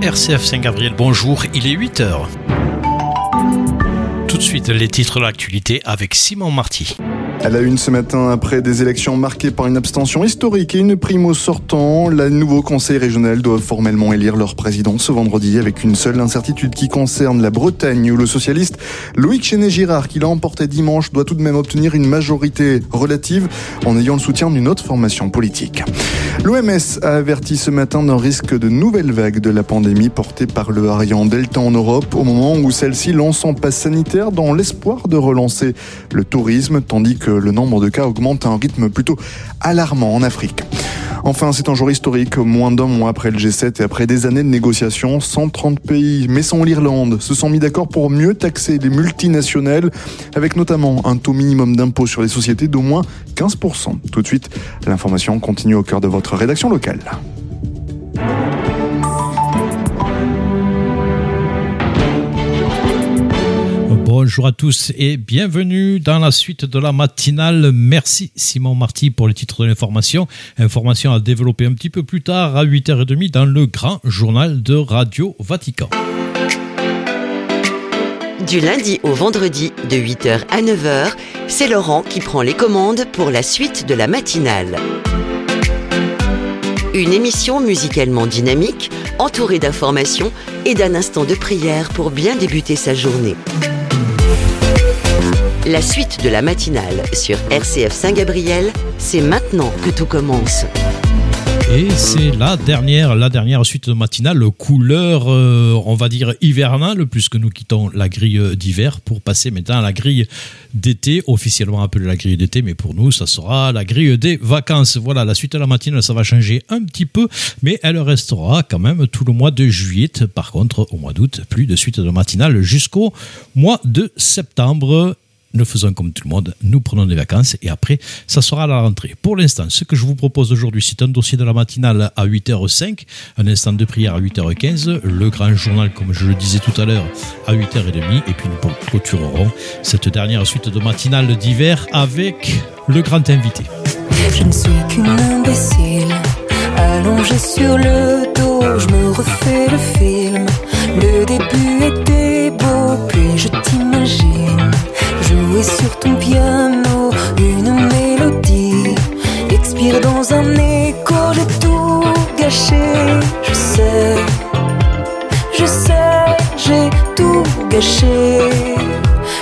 RCF Saint-Gabriel, bonjour, il est 8h. Tout de suite, les titres de l'actualité avec Simon Marty. Elle a une ce matin, après des élections marquées par une abstention historique et une prime au sortant, les nouveaux conseils régionaux doivent formellement élire leur président ce vendredi avec une seule incertitude qui concerne la Bretagne où le socialiste Loïc Chenet-Girard, qui l'a emporté dimanche, doit tout de même obtenir une majorité relative en ayant le soutien d'une autre formation politique. L'OMS a averti ce matin d'un risque de nouvelle vague de la pandémie portée par le variant Delta en Europe au moment où celle-ci lance en passe sanitaire dans l'espoir de relancer le tourisme tandis que le nombre de cas augmente à un rythme plutôt alarmant en Afrique. Enfin, c'est un jour historique, moins d'un mois après le G7 et après des années de négociations, 130 pays, mais sans l'Irlande, se sont mis d'accord pour mieux taxer les multinationales, avec notamment un taux minimum d'impôt sur les sociétés d'au moins 15%. Tout de suite, l'information continue au cœur de votre rédaction locale. Bonjour à tous et bienvenue dans la suite de la matinale. Merci Simon Marty pour le titre de l'information. Information à développer un petit peu plus tard à 8h30 dans le grand journal de Radio Vatican. Du lundi au vendredi de 8h à 9h, c'est Laurent qui prend les commandes pour la suite de la matinale. Une émission musicalement dynamique, entourée d'informations et d'un instant de prière pour bien débuter sa journée. La suite de la matinale sur RCF Saint-Gabriel, c'est maintenant que tout commence. Et c'est la dernière, la dernière suite de matinale, couleur, euh, on va dire hivernale, puisque nous quittons la grille d'hiver pour passer maintenant à la grille d'été, officiellement appelée la grille d'été, mais pour nous, ça sera la grille des vacances. Voilà, la suite de la matinale, ça va changer un petit peu, mais elle restera quand même tout le mois de juillet. Par contre, au mois d'août, plus de suite de matinale jusqu'au mois de septembre nous faisons comme tout le monde, nous prenons des vacances et après, ça sera à la rentrée. Pour l'instant, ce que je vous propose aujourd'hui, c'est un dossier de la matinale à 8h05, un instant de prière à 8h15, le grand journal, comme je le disais tout à l'heure, à 8h30, et puis nous clôturerons cette dernière suite de matinale d'hiver avec le grand invité. Je ne suis qu'une imbécile, allongée sur le dos, je me refais le film. Le début était beau, puis je t'imagine jouer sur ton piano une mélodie. Expire dans un écho, j'ai tout gâché. Je sais, je sais, j'ai tout gâché.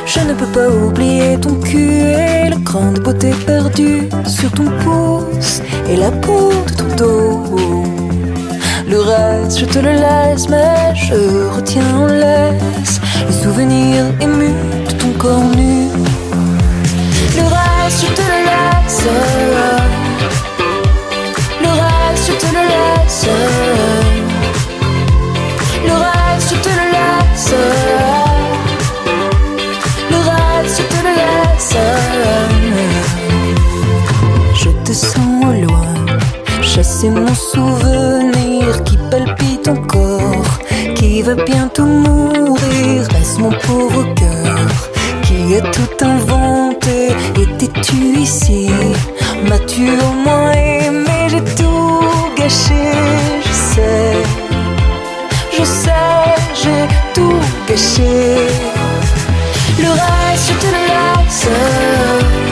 Je ne peux pas oublier ton cul et le cran de beauté perdu sur ton pouce et la peau de ton dos. Le reste, je te le laisse, mais je retiens en laisse les souvenirs émus Le reste, je te le laisse. Le reste, je te le laisse. Le reste, je te le laisse. Le reste, je te le laisse. Je te sens au loin, chasser mon souvenir qui palpite encore, qui va bientôt mourir. Laisse mon pauvre cœur qui a tout inventé. Étais-tu ici? M'as-tu au moins aimé? J'ai tout gâché, je sais, je sais, j'ai tout gâché. Le reste, je te le laisse.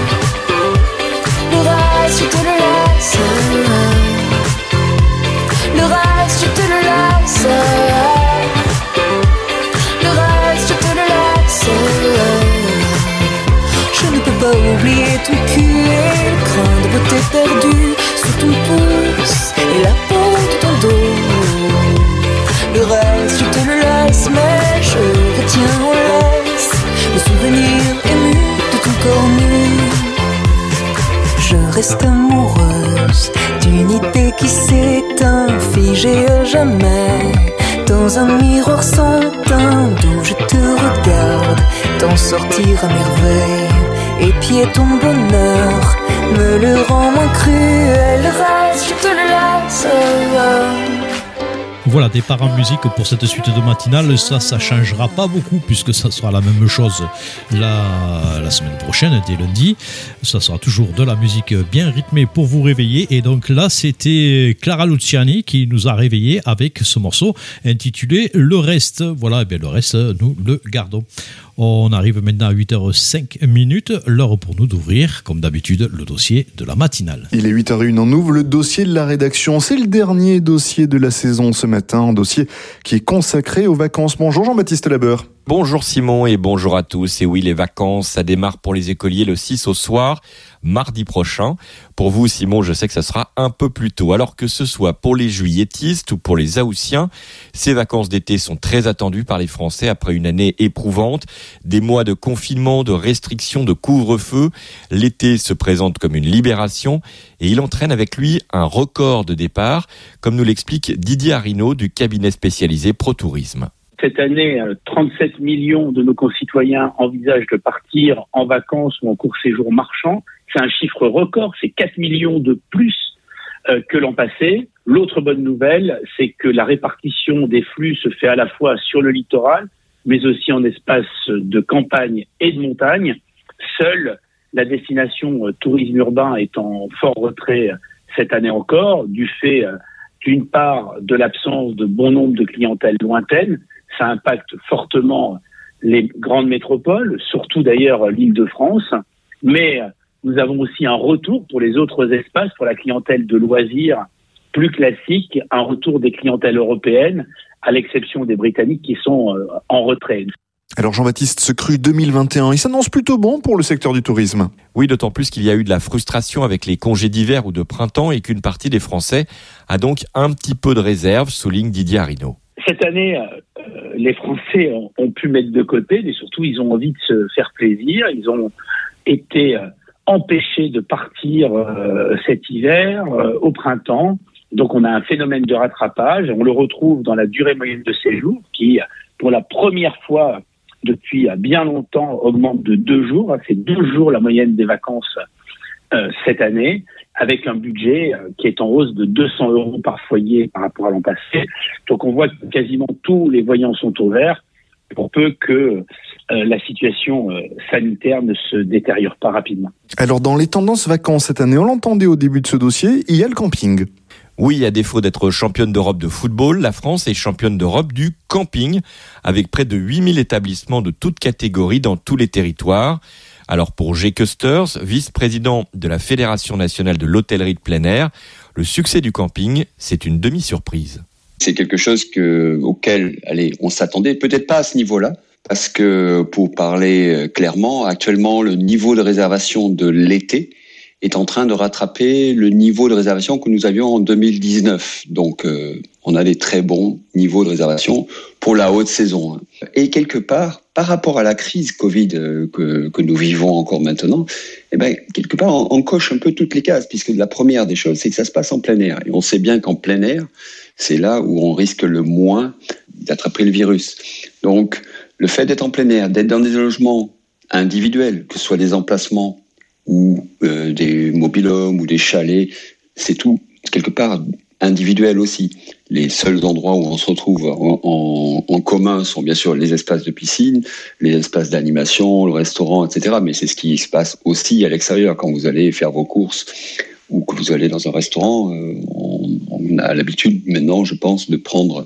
Ton et la peau de ton dos. Le reste, je te le laisse, mais je retiens en laisse le souvenir ému de ton corps nu. Je reste amoureuse d'une idée qui s'éteint, figée à jamais. Dans un miroir sans teint d'où je te regarde, t'en sortir à merveille. Et pied ton bonheur le rend cruel. Reste, laisse. Voilà, départ en musique pour cette suite de matinale. Ça, ça changera pas beaucoup puisque ça sera la même chose la, la semaine prochaine, dès lundi. Ça sera toujours de la musique bien rythmée pour vous réveiller. Et donc là, c'était Clara Luciani qui nous a réveillés avec ce morceau intitulé Le reste. Voilà, et bien le reste, nous le gardons. On arrive maintenant à 8h05 minutes, l'heure pour nous d'ouvrir, comme d'habitude, le dossier de la matinale. Il est 8h01, on ouvre le dossier de la rédaction. C'est le dernier dossier de la saison ce matin, un dossier qui est consacré aux vacances. Bonjour Jean-Baptiste Labeur. Bonjour Simon et bonjour à tous. Et oui, les vacances, ça démarre pour les écoliers le 6 au soir, mardi prochain. Pour vous, Simon, je sais que ça sera un peu plus tôt. Alors que ce soit pour les juilletistes ou pour les Aoussiens, ces vacances d'été sont très attendues par les Français après une année éprouvante. Des mois de confinement, de restrictions, de couvre-feu. L'été se présente comme une libération et il entraîne avec lui un record de départ, comme nous l'explique Didier Arino du cabinet spécialisé Pro Tourisme. Cette année, 37 euh, millions de nos concitoyens envisagent de partir en vacances ou en court séjour marchand. C'est un chiffre record, c'est 4 millions de plus euh, que l'an passé. L'autre bonne nouvelle, c'est que la répartition des flux se fait à la fois sur le littoral, mais aussi en espace de campagne et de montagne. Seule la destination euh, tourisme urbain est en fort retrait cette année encore, du fait d'une part de l'absence de bon nombre de clientèles lointaines, ça impacte fortement les grandes métropoles, surtout d'ailleurs l'Île-de-France, mais nous avons aussi un retour pour les autres espaces, pour la clientèle de loisirs plus classique, un retour des clientèles européennes, à l'exception des Britanniques qui sont euh, en retrait. Alors Jean-Baptiste, ce cru 2021, il s'annonce plutôt bon pour le secteur du tourisme. Oui, d'autant plus qu'il y a eu de la frustration avec les congés d'hiver ou de printemps et qu'une partie des Français a donc un petit peu de réserve, souligne Didier Arino. Cette année, euh, les Français ont, pu mettre de côté, mais surtout ils ont envie de se faire plaisir. Ils ont été euh, empêchés de partir euh, cet hiver, au printemps. Donc on a un phénomène de rattrapage. On le retrouve dans la durée moyenne de séjour qui, pour la première fois depuis bien longtemps, augmente de deux jours. C'est deux jours la moyenne des vacances cette année avec un budget euh, qui est en hausse de 200 euros par foyer par rapport à l'an passé. Donc on voit que quasiment tous les voyants sont au vert pour peu que euh, la situation euh, sanitaire ne se détériore pas rapidement. Alors dans les tendances vacances cette année, on l'entendait au début de ce dossier, il y a le camping. Oui, à défaut d'être championne d'Europe de football, la France est championne d'Europe du camping, avec près de 8000 établissements de toutes catégories dans tous les territoires. Alors pour G. Custers, vice-président de la Fédération nationale de l'hôtellerie de plein air, le succès du camping, c'est une demi-surprise. C'est quelque chose que, auquel allez, on s'attendait, peut-être pas à ce niveau-là, parce que pour parler euh, clairement, actuellement le niveau de réservation de l'été est en train de rattraper le niveau de réservation que nous avions en 2019. Donc euh, on a des très bons niveaux de réservation pour la haute saison. Et quelque part, par rapport à la crise Covid euh, que, nous vivons encore maintenant, eh ben, quelque part, on, coche un peu toutes les cases, puisque la première des choses, c'est que ça se passe en plein air. Et on sait bien qu'en plein air, c'est là où on risque le moins d'attraper le virus. Donc, le fait d'être en plein air, d'être dans des logements individuels, que ce soit des emplacements ou euh, des mobilhomes ou des chalets, c'est tout quelque part individuel aussi. Les seuls endroits où on se retrouve en, en, commun sont bien sûr les espaces de piscine, les espaces d'animation, le restaurant, etc. Mais c'est ce qui se passe aussi à l'extérieur quand vous allez faire vos courses ou que vous allez dans un restaurant. Euh, on, on a l'habitude maintenant, je pense, de prendre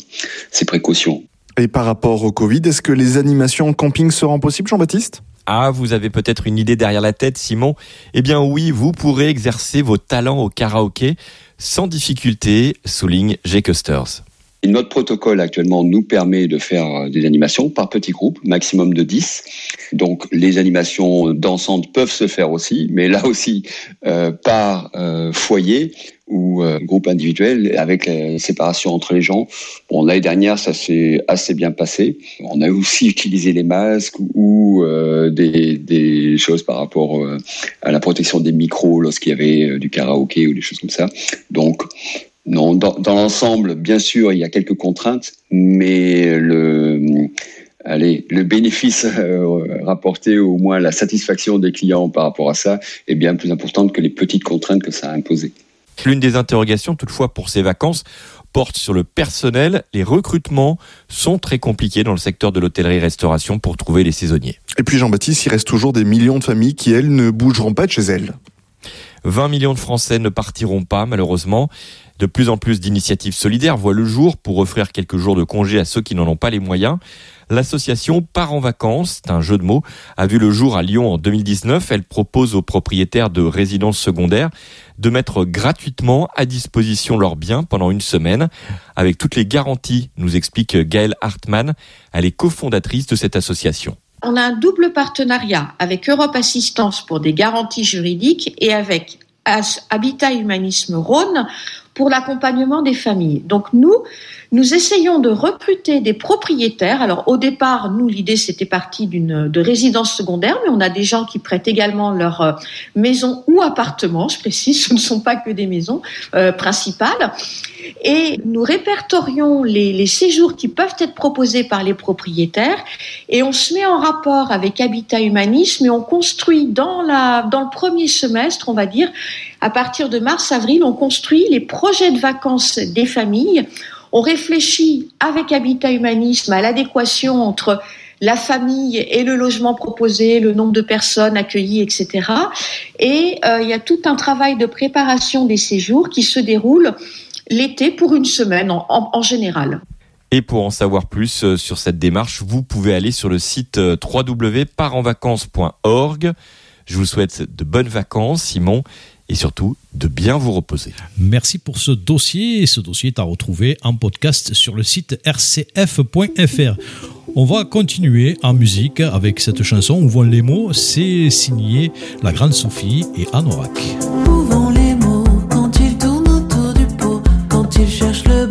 ces précautions. Et par rapport au Covid, est-ce que les animations en camping seront possibles, Jean-Baptiste? Ah, vous avez peut-être une idée derrière la tête, Simon Eh bien oui, vous pourrez exercer vos talents au karaoké sans difficulté, souligne J. Custers. Notre protocole actuellement nous permet de faire des animations par petits groupes, maximum de 10. Donc les animations dansantes peuvent se faire aussi, mais là aussi euh, par euh, foyer ou euh, groupe individuel avec la séparation entre les gens. Bon, l'année dernière, ça s'est assez bien passé. On a aussi utilisé les masques ou euh, des, des, choses par rapport euh, à la protection des micros lorsqu'il y avait du karaoké ou des choses comme ça. Donc, non, dans, dans l'ensemble, bien sûr, il y a quelques contraintes, mais le allez, le bénéfice rapporté, au moins la satisfaction des clients par rapport à ça, est bien plus importante que les petites contraintes que ça a imposées. L'une des interrogations toutefois pour ces vacances porte sur le personnel. Les recrutements sont très compliqués dans le secteur de l'hôtellerie-restauration pour trouver les saisonniers. Et puis Jean-Baptiste, il reste toujours des millions de familles qui, elles, ne bougeront pas de chez elles. 20 millions de Français ne partiront pas, malheureusement. De plus en plus d'initiatives solidaires voient le jour pour offrir quelques jours de congé à ceux qui n'en ont pas les moyens. L'association Part en vacances, c'est un jeu de mots, a vu le jour à Lyon en 2019. Elle propose aux propriétaires de résidences secondaires de mettre gratuitement à disposition leurs biens pendant une semaine, avec toutes les garanties, nous explique Gaëlle Hartmann. Elle est cofondatrice de cette association. On a un double partenariat avec Europe Assistance pour des garanties juridiques et avec Habitat Humanisme Rhône pour l'accompagnement des familles. Donc nous, nous essayons de recruter des propriétaires. Alors au départ, nous, l'idée c'était parti d'une de résidence secondaire, mais on a des gens qui prêtent également leur euh, maison ou appartement. Je précise, ce ne sont pas que des maisons euh, principales. Et nous répertorions les, séjours qui peuvent être proposés par les propriétaires et on se met en rapport avec Habitat Humanisme et on construit dans le premier semestre, on va dire, à partir de mars-avril, on construit les projets de vacances des familles. On réfléchit avec Habitat Humanisme à l'adéquation entre la famille et le logement proposé, le nombre de personnes accueillies, etc. Et euh, il y a tout un travail de préparation des séjours qui se déroule l'été pour une semaine en, en, général. Et pour en savoir plus euh, sur cette démarche, vous pouvez aller sur le site euh, www.parenvacances.org. Je vous souhaite de bonnes vacances, Simon, et surtout de bien vous reposer. Merci pour ce dossier. Ce dossier est à retrouver en podcast sur le site rcf.fr. On va continuer en musique avec cette chanson Où vont les mots C'est signé la grande Sophie et Anorak. tu cherches le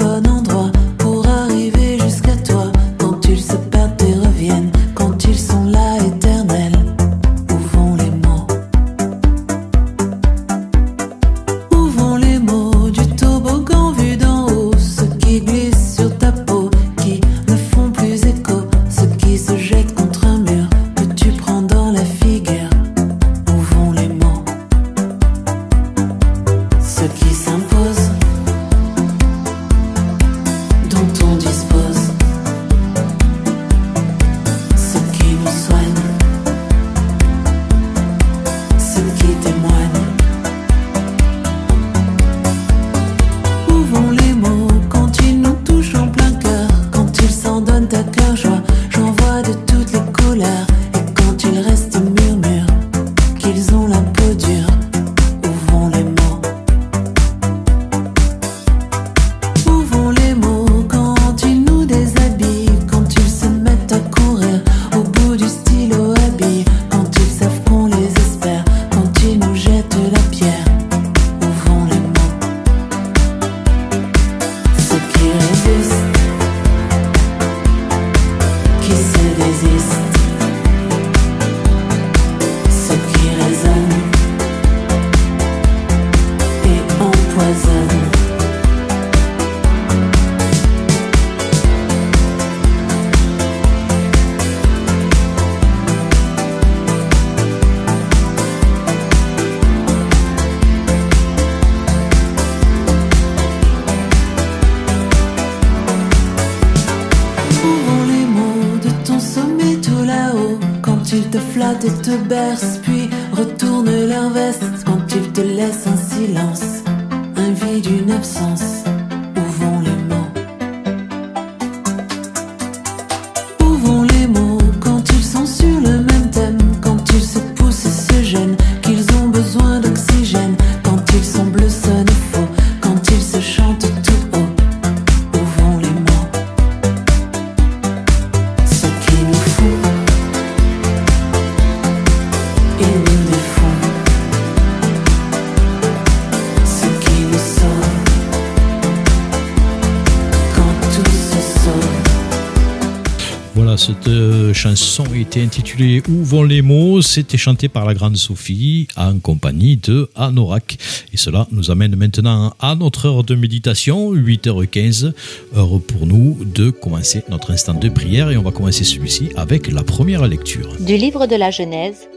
chanson était intitulée Où vont les mots? C'était chanté par la grande Sophie en compagnie de Anorak. Et cela nous amène maintenant à notre heure de méditation, 8h15, heure pour nous de commencer notre instant de prière. Et on va commencer celui-ci avec la première lecture. Du livre de la Genèse,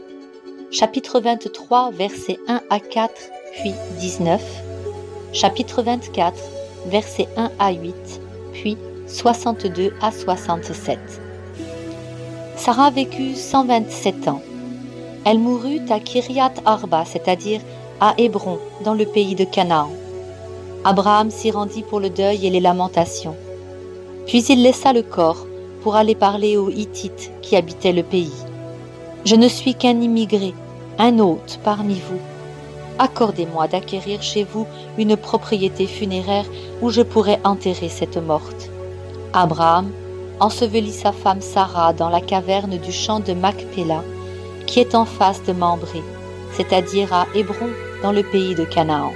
chapitre 23, versets 1 à 4, puis 19, chapitre 24, versets 1 à 8, puis 62 à 67. Sarah vécut 127 ans. Elle mourut à Kiryat Arba, c'est-à-dire à Hébron, dans le pays de Canaan. Abraham s'y rendit pour le deuil et les lamentations. Puis il laissa le corps pour aller parler aux Hittites qui habitaient le pays. Je ne suis qu'un immigré, un hôte parmi vous. Accordez-moi d'acquérir chez vous une propriété funéraire où je pourrais enterrer cette morte. Abraham ensevelit sa femme Sarah dans la caverne du champ de Macpéla, qui est en face de Mambré, c'est-à-dire à Hébron, dans le pays de Canaan.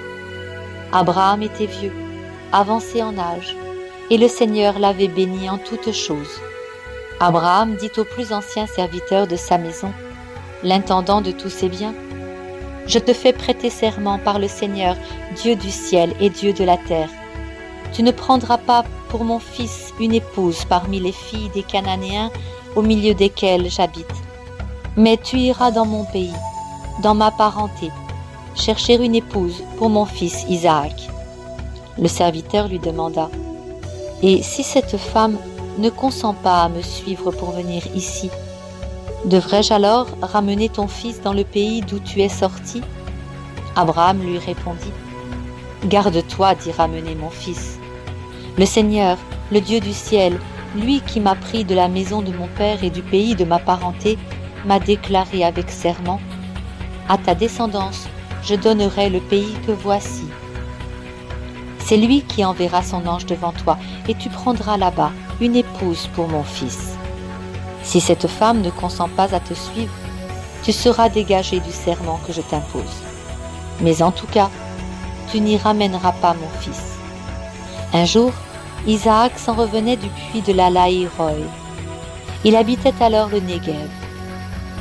Abraham était vieux, avancé en âge, et le Seigneur l'avait béni en toutes choses. Abraham dit au plus ancien serviteur de sa maison, l'intendant de tous ses biens, Je te fais prêter serment par le Seigneur, Dieu du ciel et Dieu de la terre. Tu ne prendras pas mon fils une épouse parmi les filles des Cananéens au milieu desquelles j'habite, mais tu iras dans mon pays, dans ma parenté, chercher une épouse pour mon fils Isaac. Le serviteur lui demanda, Et si cette femme ne consent pas à me suivre pour venir ici, devrais-je alors ramener ton fils dans le pays d'où tu es sorti? Abraham lui répondit, Garde-toi d'y ramener mon fils. Le Seigneur, le Dieu du ciel, lui qui m'a pris de la maison de mon père et du pays de ma parenté, m'a déclaré avec serment, À ta descendance, je donnerai le pays que voici. C'est lui qui enverra son ange devant toi, et tu prendras là-bas une épouse pour mon fils. Si cette femme ne consent pas à te suivre, tu seras dégagé du serment que je t'impose. Mais en tout cas, tu n'y ramèneras pas mon fils. Un jour, Isaac s'en revenait du puits de la Laïroy. Il habitait alors le Negev.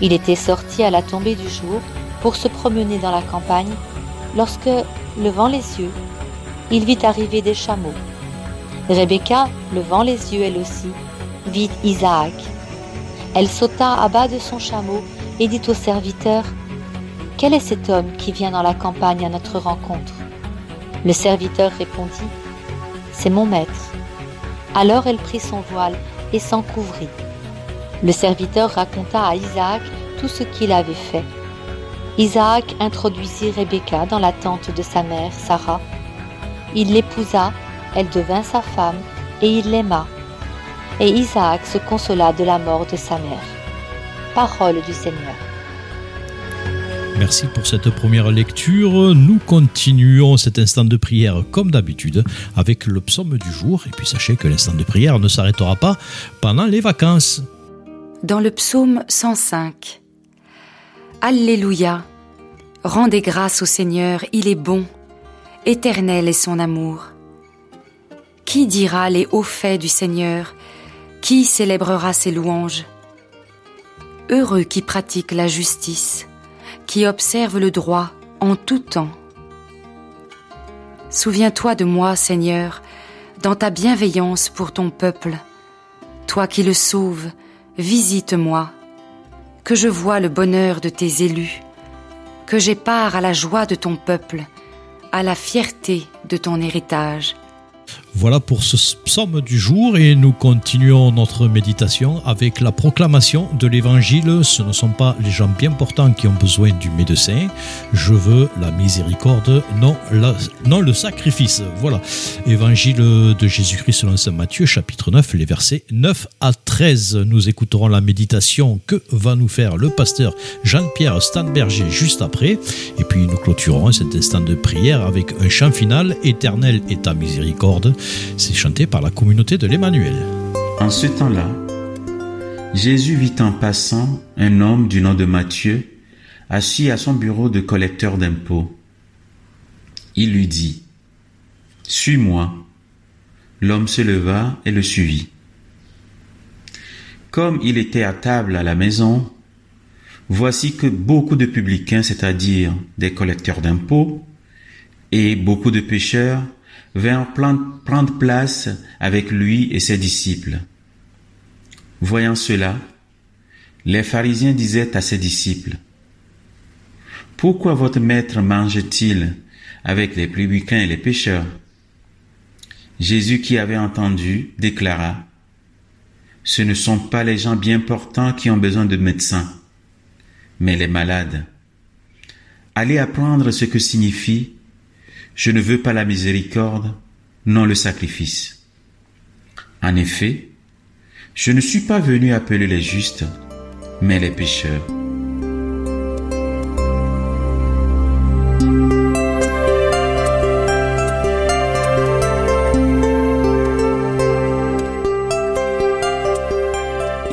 Il était sorti à la tombée du jour pour se promener dans la campagne lorsque, levant les yeux, il vit arriver des chameaux. Rebecca, levant les yeux elle aussi, vit Isaac. Elle sauta à bas de son chameau et dit au serviteur Quel est cet homme qui vient dans la campagne à notre rencontre? Le serviteur répondit C'est mon maître. Alors elle prit son voile et s'en couvrit. Le serviteur raconta à Isaac tout ce qu'il avait fait. Isaac introduisit Rebecca dans la tente de sa mère, Sarah. Il l'épousa, elle devint sa femme, et il l'aima. Et Isaac se consola de la mort de sa mère. Parole du Seigneur. Merci pour cette première lecture. Nous continuons cet instant de prière comme d'habitude avec le psaume du jour. Et puis sachez que l'instant de prière ne s'arrêtera pas pendant les vacances. Dans le psaume 105, Alléluia, rendez grâce au Seigneur, il est bon, éternel est son amour. Qui dira les hauts faits du Seigneur? Qui célébrera ses louanges? Heureux qui pratique la justice, qui observe le droit en tout temps. Souviens-toi de moi, Seigneur, dans ta bienveillance pour ton peuple. Toi qui le sauves, visite-moi, que je vois le bonheur de tes élus, que j'ai part à la joie de ton peuple, à la fierté de ton héritage. Voilà pour ce psaume du jour et nous continuons notre méditation avec la proclamation de l'évangile. Ce ne sont pas les gens bien portants qui ont besoin du médecin. Je veux la miséricorde, non, non le sacrifice. Voilà. Évangile de Jésus-Christ selon saint Matthieu, chapitre 9, les versets 9 à 13. Nous écouterons la méditation que va nous faire le pasteur Jean-Pierre Stanberger juste après. Et puis nous clôturerons cet instant de prière avec un chant final, Éternel est ta miséricorde. C'est chanté par la communauté de l'Emmanuel. En ce temps-là, Jésus vit en passant un homme du nom de Matthieu, assis à son bureau de collecteur d'impôts. Il lui dit, Suis-moi. L'homme se leva et le suivit. Comme il était à table à la maison, voici que beaucoup de publicains, c'est-à-dire des collecteurs d'impôts, et beaucoup de pécheurs vint prendre place avec lui et ses disciples. Voyant cela, les pharisiens disaient à ses disciples, Pourquoi votre maître mange-t-il avec les publicains et les pécheurs Jésus qui avait entendu déclara, Ce ne sont pas les gens bien portants qui ont besoin de médecins, mais les malades. Allez apprendre ce que signifie Je ne veux pas la miséricorde, non le sacrifice. En effet, je ne suis pas venu appeler les justes, mais les pécheurs.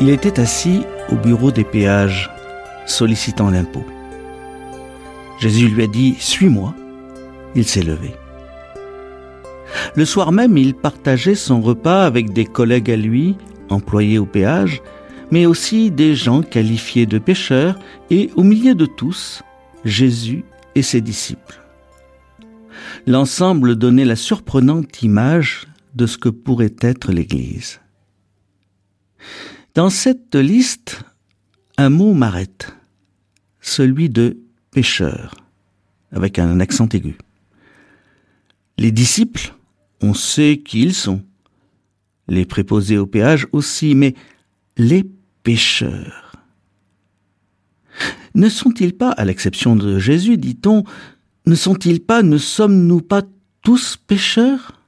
Il était assis au bureau des péages, sollicitant l'impôt. Jésus lui a dit ⁇ Suis-moi ⁇ Il s'est levé. Le soir même, il partageait son repas avec des collègues à lui, employés au péage, mais aussi des gens qualifiés de pécheurs, et au milieu de tous, Jésus et ses disciples. L'ensemble donnait la surprenante image de ce que pourrait être l'Église. Dans cette liste, un mot m'arrête, celui de pécheur, avec un accent aigu. Les disciples, on sait qui ils sont. Les préposés au péage aussi, mais les pécheurs. Ne sont-ils pas, à l'exception de Jésus, dit-on, ne sont-ils pas, ne sommes-nous pas tous pécheurs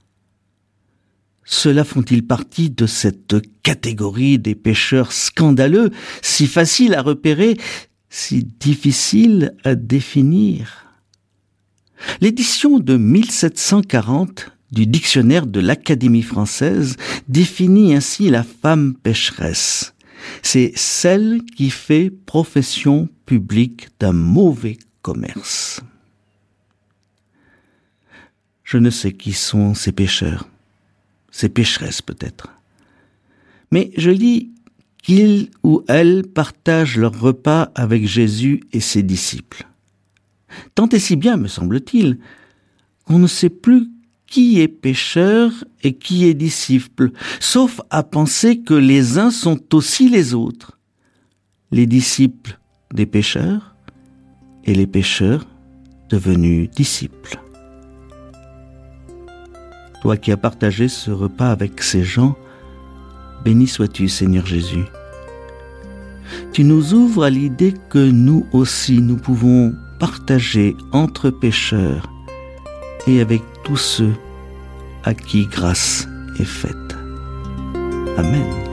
cela font-ils partie de cette catégorie des pêcheurs scandaleux, si facile à repérer, si difficile à définir? L'édition de 1740 du dictionnaire de l'Académie française définit ainsi la femme pécheresse. C'est celle qui fait profession publique d'un mauvais commerce. Je ne sais qui sont ces pécheurs ces pécheresses peut-être. Mais je lis qu'ils ou elles partagent leur repas avec Jésus et ses disciples. Tant et si bien, me semble-t-il, qu'on ne sait plus qui est pécheur et qui est disciple, sauf à penser que les uns sont aussi les autres, les disciples des pécheurs et les pécheurs devenus disciples toi qui as partagé ce repas avec ces gens, béni sois-tu Seigneur Jésus. Tu nous ouvres à l'idée que nous aussi nous pouvons partager entre pécheurs et avec tous ceux à qui grâce est faite. Amen.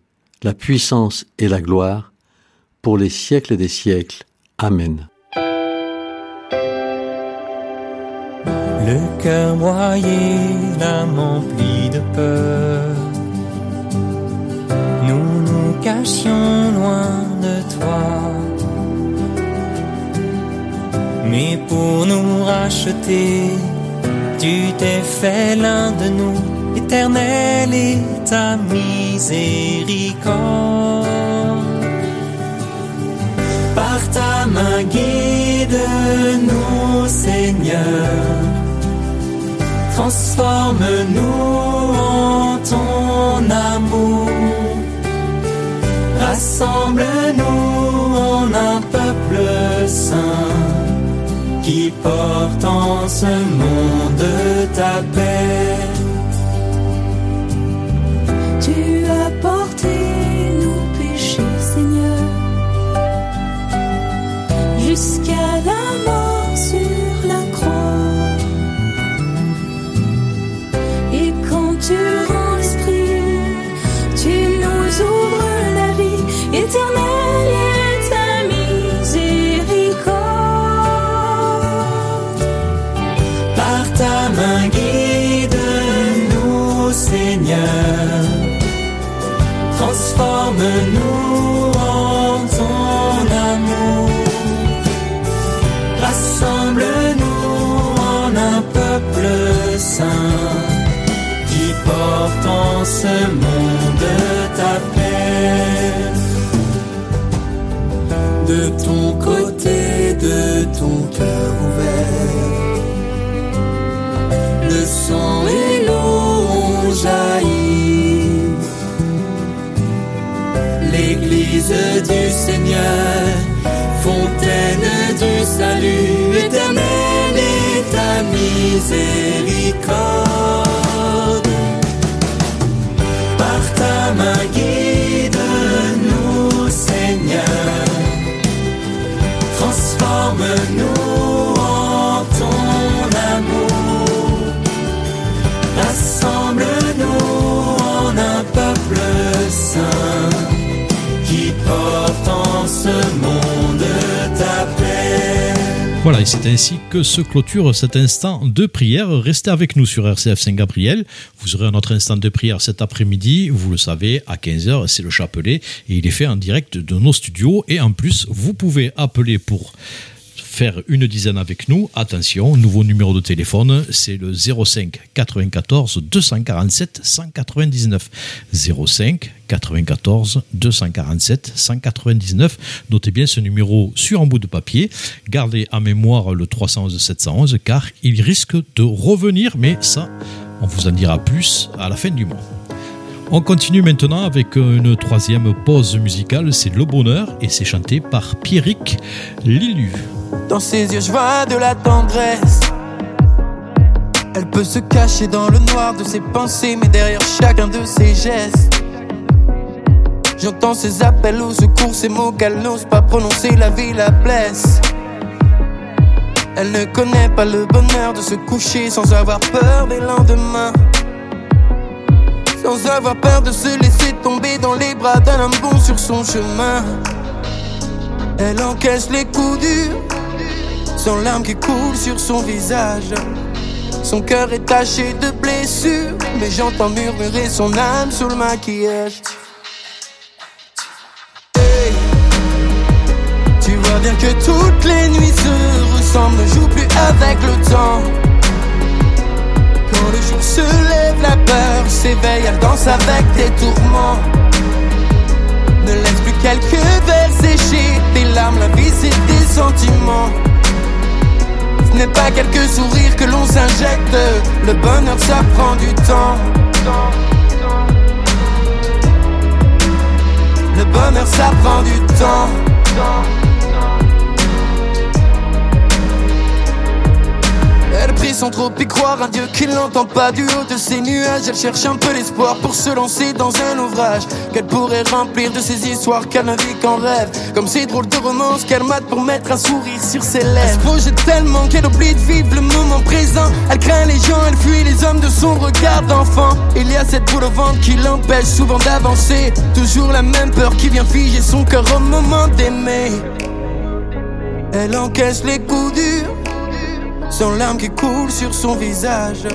la puissance et la gloire, pour les siècles des siècles. Amen. Le cœur broyé, l'âme emplie de peur. Nous nous cachions loin de toi. Mais pour nous racheter, tu t'es fait l'un de nous éternel est ta miséricorde. Par ta main guide-nous, Seigneur. Transforme-nous en ton amour. Rassemble-nous en un peuple saint qui porte en ce monde ta paix. Ce monde ta paix. De ton côté, de ton cœur ouvert, le sang et l'eau ont. L'église du Seigneur, fontaine du salut éternel et ta miséricorde. Guide-nous, Seigneur. Transforme-nous en ton amour. Rassemble-nous en un peuple saint qui porte en ce monde ta. Voilà, et c'est ainsi que se clôture cet instant de prière. Restez avec nous sur RCF Saint-Gabriel. Vous aurez un autre instant de prière cet après-midi. Vous le savez, à 15h, c'est le chapelet. Et il est fait en direct de nos studios. Et en plus, vous pouvez appeler pour faire une dizaine avec nous. Attention, nouveau numéro de téléphone, c'est le 05 94 247 199. 05 94 247 199. Notez bien ce numéro sur un bout de papier. Gardez en mémoire le 311 711 car il risque de revenir, mais ça, on vous en dira plus à la fin du mois. On continue maintenant avec une troisième pause musicale, c'est Le Bonheur et c'est chanté par Pierrick Lilu. Dans ses yeux, je vois de la tendresse. Elle peut se cacher dans le noir de ses pensées, mais derrière chacun de ses gestes. J'entends ses appels au secours, ces mots qu'elle n'ose pas prononcer, la vie la blesse. Elle ne connaît pas le bonheur de se coucher sans avoir peur des lendemains. Sans avoir peur de se laisser tomber dans les bras d'un homme bon sur son chemin. Elle encaisse les coups durs, sans larmes qui coulent sur son visage. Son cœur est taché de blessures, mais j'entends murmurer son âme sous le maquillage. Hey, tu vois bien que toutes les nuits se ressemblent, ne joue plus avec le temps. Le jour se lève, la peur s'éveille, elle danse avec tes tourments. Ne laisse plus quelques verres sécher tes larmes, la vie c'est des sentiments. Ce n'est pas quelques sourires que l'on s'injecte, le bonheur ça prend du temps. Le bonheur ça prend du temps. Sans trop y croire, un Dieu qui l'entend pas du haut de ses nuages. Elle cherche un peu l'espoir pour se lancer dans un ouvrage qu'elle pourrait remplir de ses histoires qu'elle ne vit qu'en rêve. Comme ces drôles de romances qu'elle mate pour mettre un sourire sur ses lèvres. Elle se projette tellement qu'elle oublie de vivre le moment présent. Elle craint les gens, elle fuit les hommes de son regard d'enfant. Il y a cette boule au ventre qui l'empêche souvent d'avancer. Toujours la même peur qui vient figer son cœur au moment d'aimer. Elle encaisse les coups durs sans larmes qui coulent sur son visage.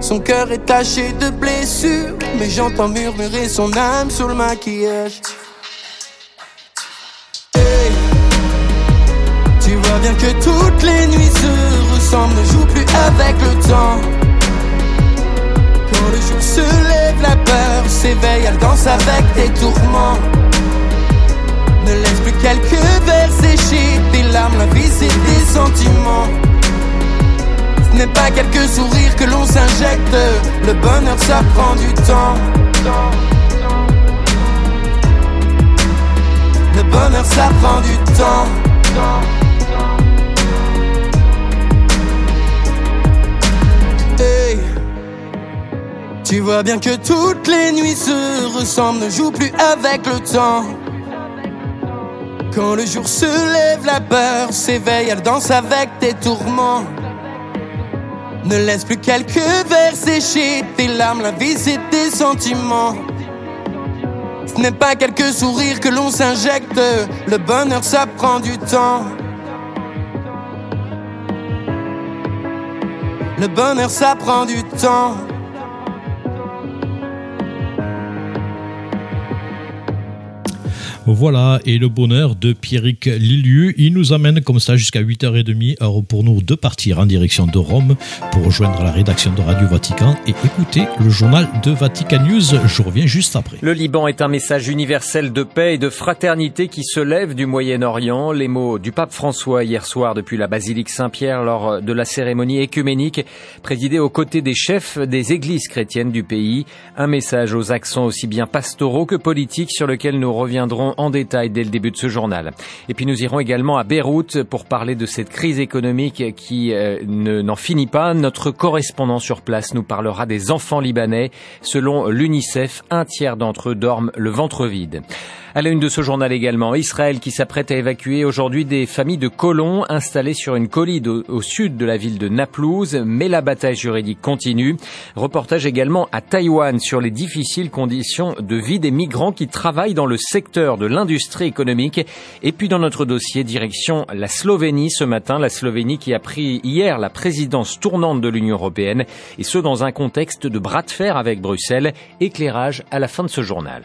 Son cœur est taché de blessures, mais j'entends murmurer son âme sous le maquillage. Tu vois bien que toutes les nuits se ressemblent, ne joue plus avec le temps. Quand le jour se lève, la peur s'éveille, elle danse avec tes tourments. Ne laisse plus quelques verres sécher tes larmes, la vie c'est des sentiments. N'est pas quelques sourires que l'on s'injecte, le bonheur ça prend du temps. Le bonheur ça prend du temps. Hey. Tu vois bien que toutes les nuits se ressemblent, ne joue plus avec le temps. Quand le jour se lève, la peur s'éveille, elle danse avec tes tourments. Ne laisse plus quelques verres sécher tes larmes, la vie c'est des sentiments. Ce n'est pas quelques sourires que l'on s'injecte, le bonheur ça prend du temps. Le bonheur ça prend du temps. Voilà, et le bonheur de Pierrick Liliu, il nous amène comme ça jusqu'à 8h30, heure pour nous de partir en direction de Rome pour rejoindre la rédaction de Radio Vatican et écouter le journal de Vatican News. Je reviens juste après. Le Liban est un message universel de paix et de fraternité qui se lève du Moyen-Orient. Les mots du pape François hier soir depuis la basilique Saint-Pierre lors de la cérémonie écuménique présidée aux côtés des chefs des églises chrétiennes du pays. Un message aux accents aussi bien pastoraux que politiques sur lequel nous reviendrons en détail dès le début de ce journal. Et puis nous irons également à Beyrouth pour parler de cette crise économique qui euh, n'en finit pas. Notre correspondant sur place nous parlera des enfants libanais. Selon l'UNICEF, un tiers d'entre eux dorment le ventre vide. À la une de ce journal également, Israël qui s'apprête à évacuer aujourd'hui des familles de colons installées sur une colline au, sud de la ville de Naplouse, mais la bataille juridique continue. Reportage également à Taïwan sur les difficiles conditions de vie des migrants qui travaillent dans le secteur de l'industrie économique. Et puis dans notre dossier, direction la Slovénie ce matin, la Slovénie qui a pris hier la présidence tournante de l'Union européenne, et ce dans un contexte de bras de fer avec Bruxelles. Éclairage à la fin de ce journal.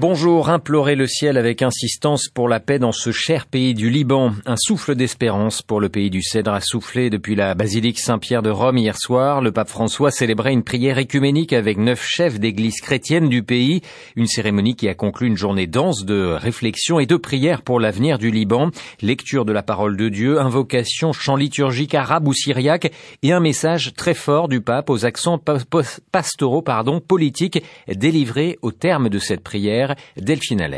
Bonjour, implorer le ciel avec insistance pour la paix dans ce cher pays du Liban. Un souffle d'espérance pour le pays du Cèdre a soufflé depuis la basilique Saint-Pierre de Rome hier soir. Le pape François célébrait une prière écuménique avec neuf chefs d'église chrétienne du pays. Une cérémonie qui a conclu une journée dense de réflexion et de prière pour l'avenir du Liban. Lecture de la parole de Dieu, invocation, chant liturgique arabe ou syriaque et un message très fort du pape aux accents pastoraux, pardon, politiques délivrés au terme de cette prière Delphine.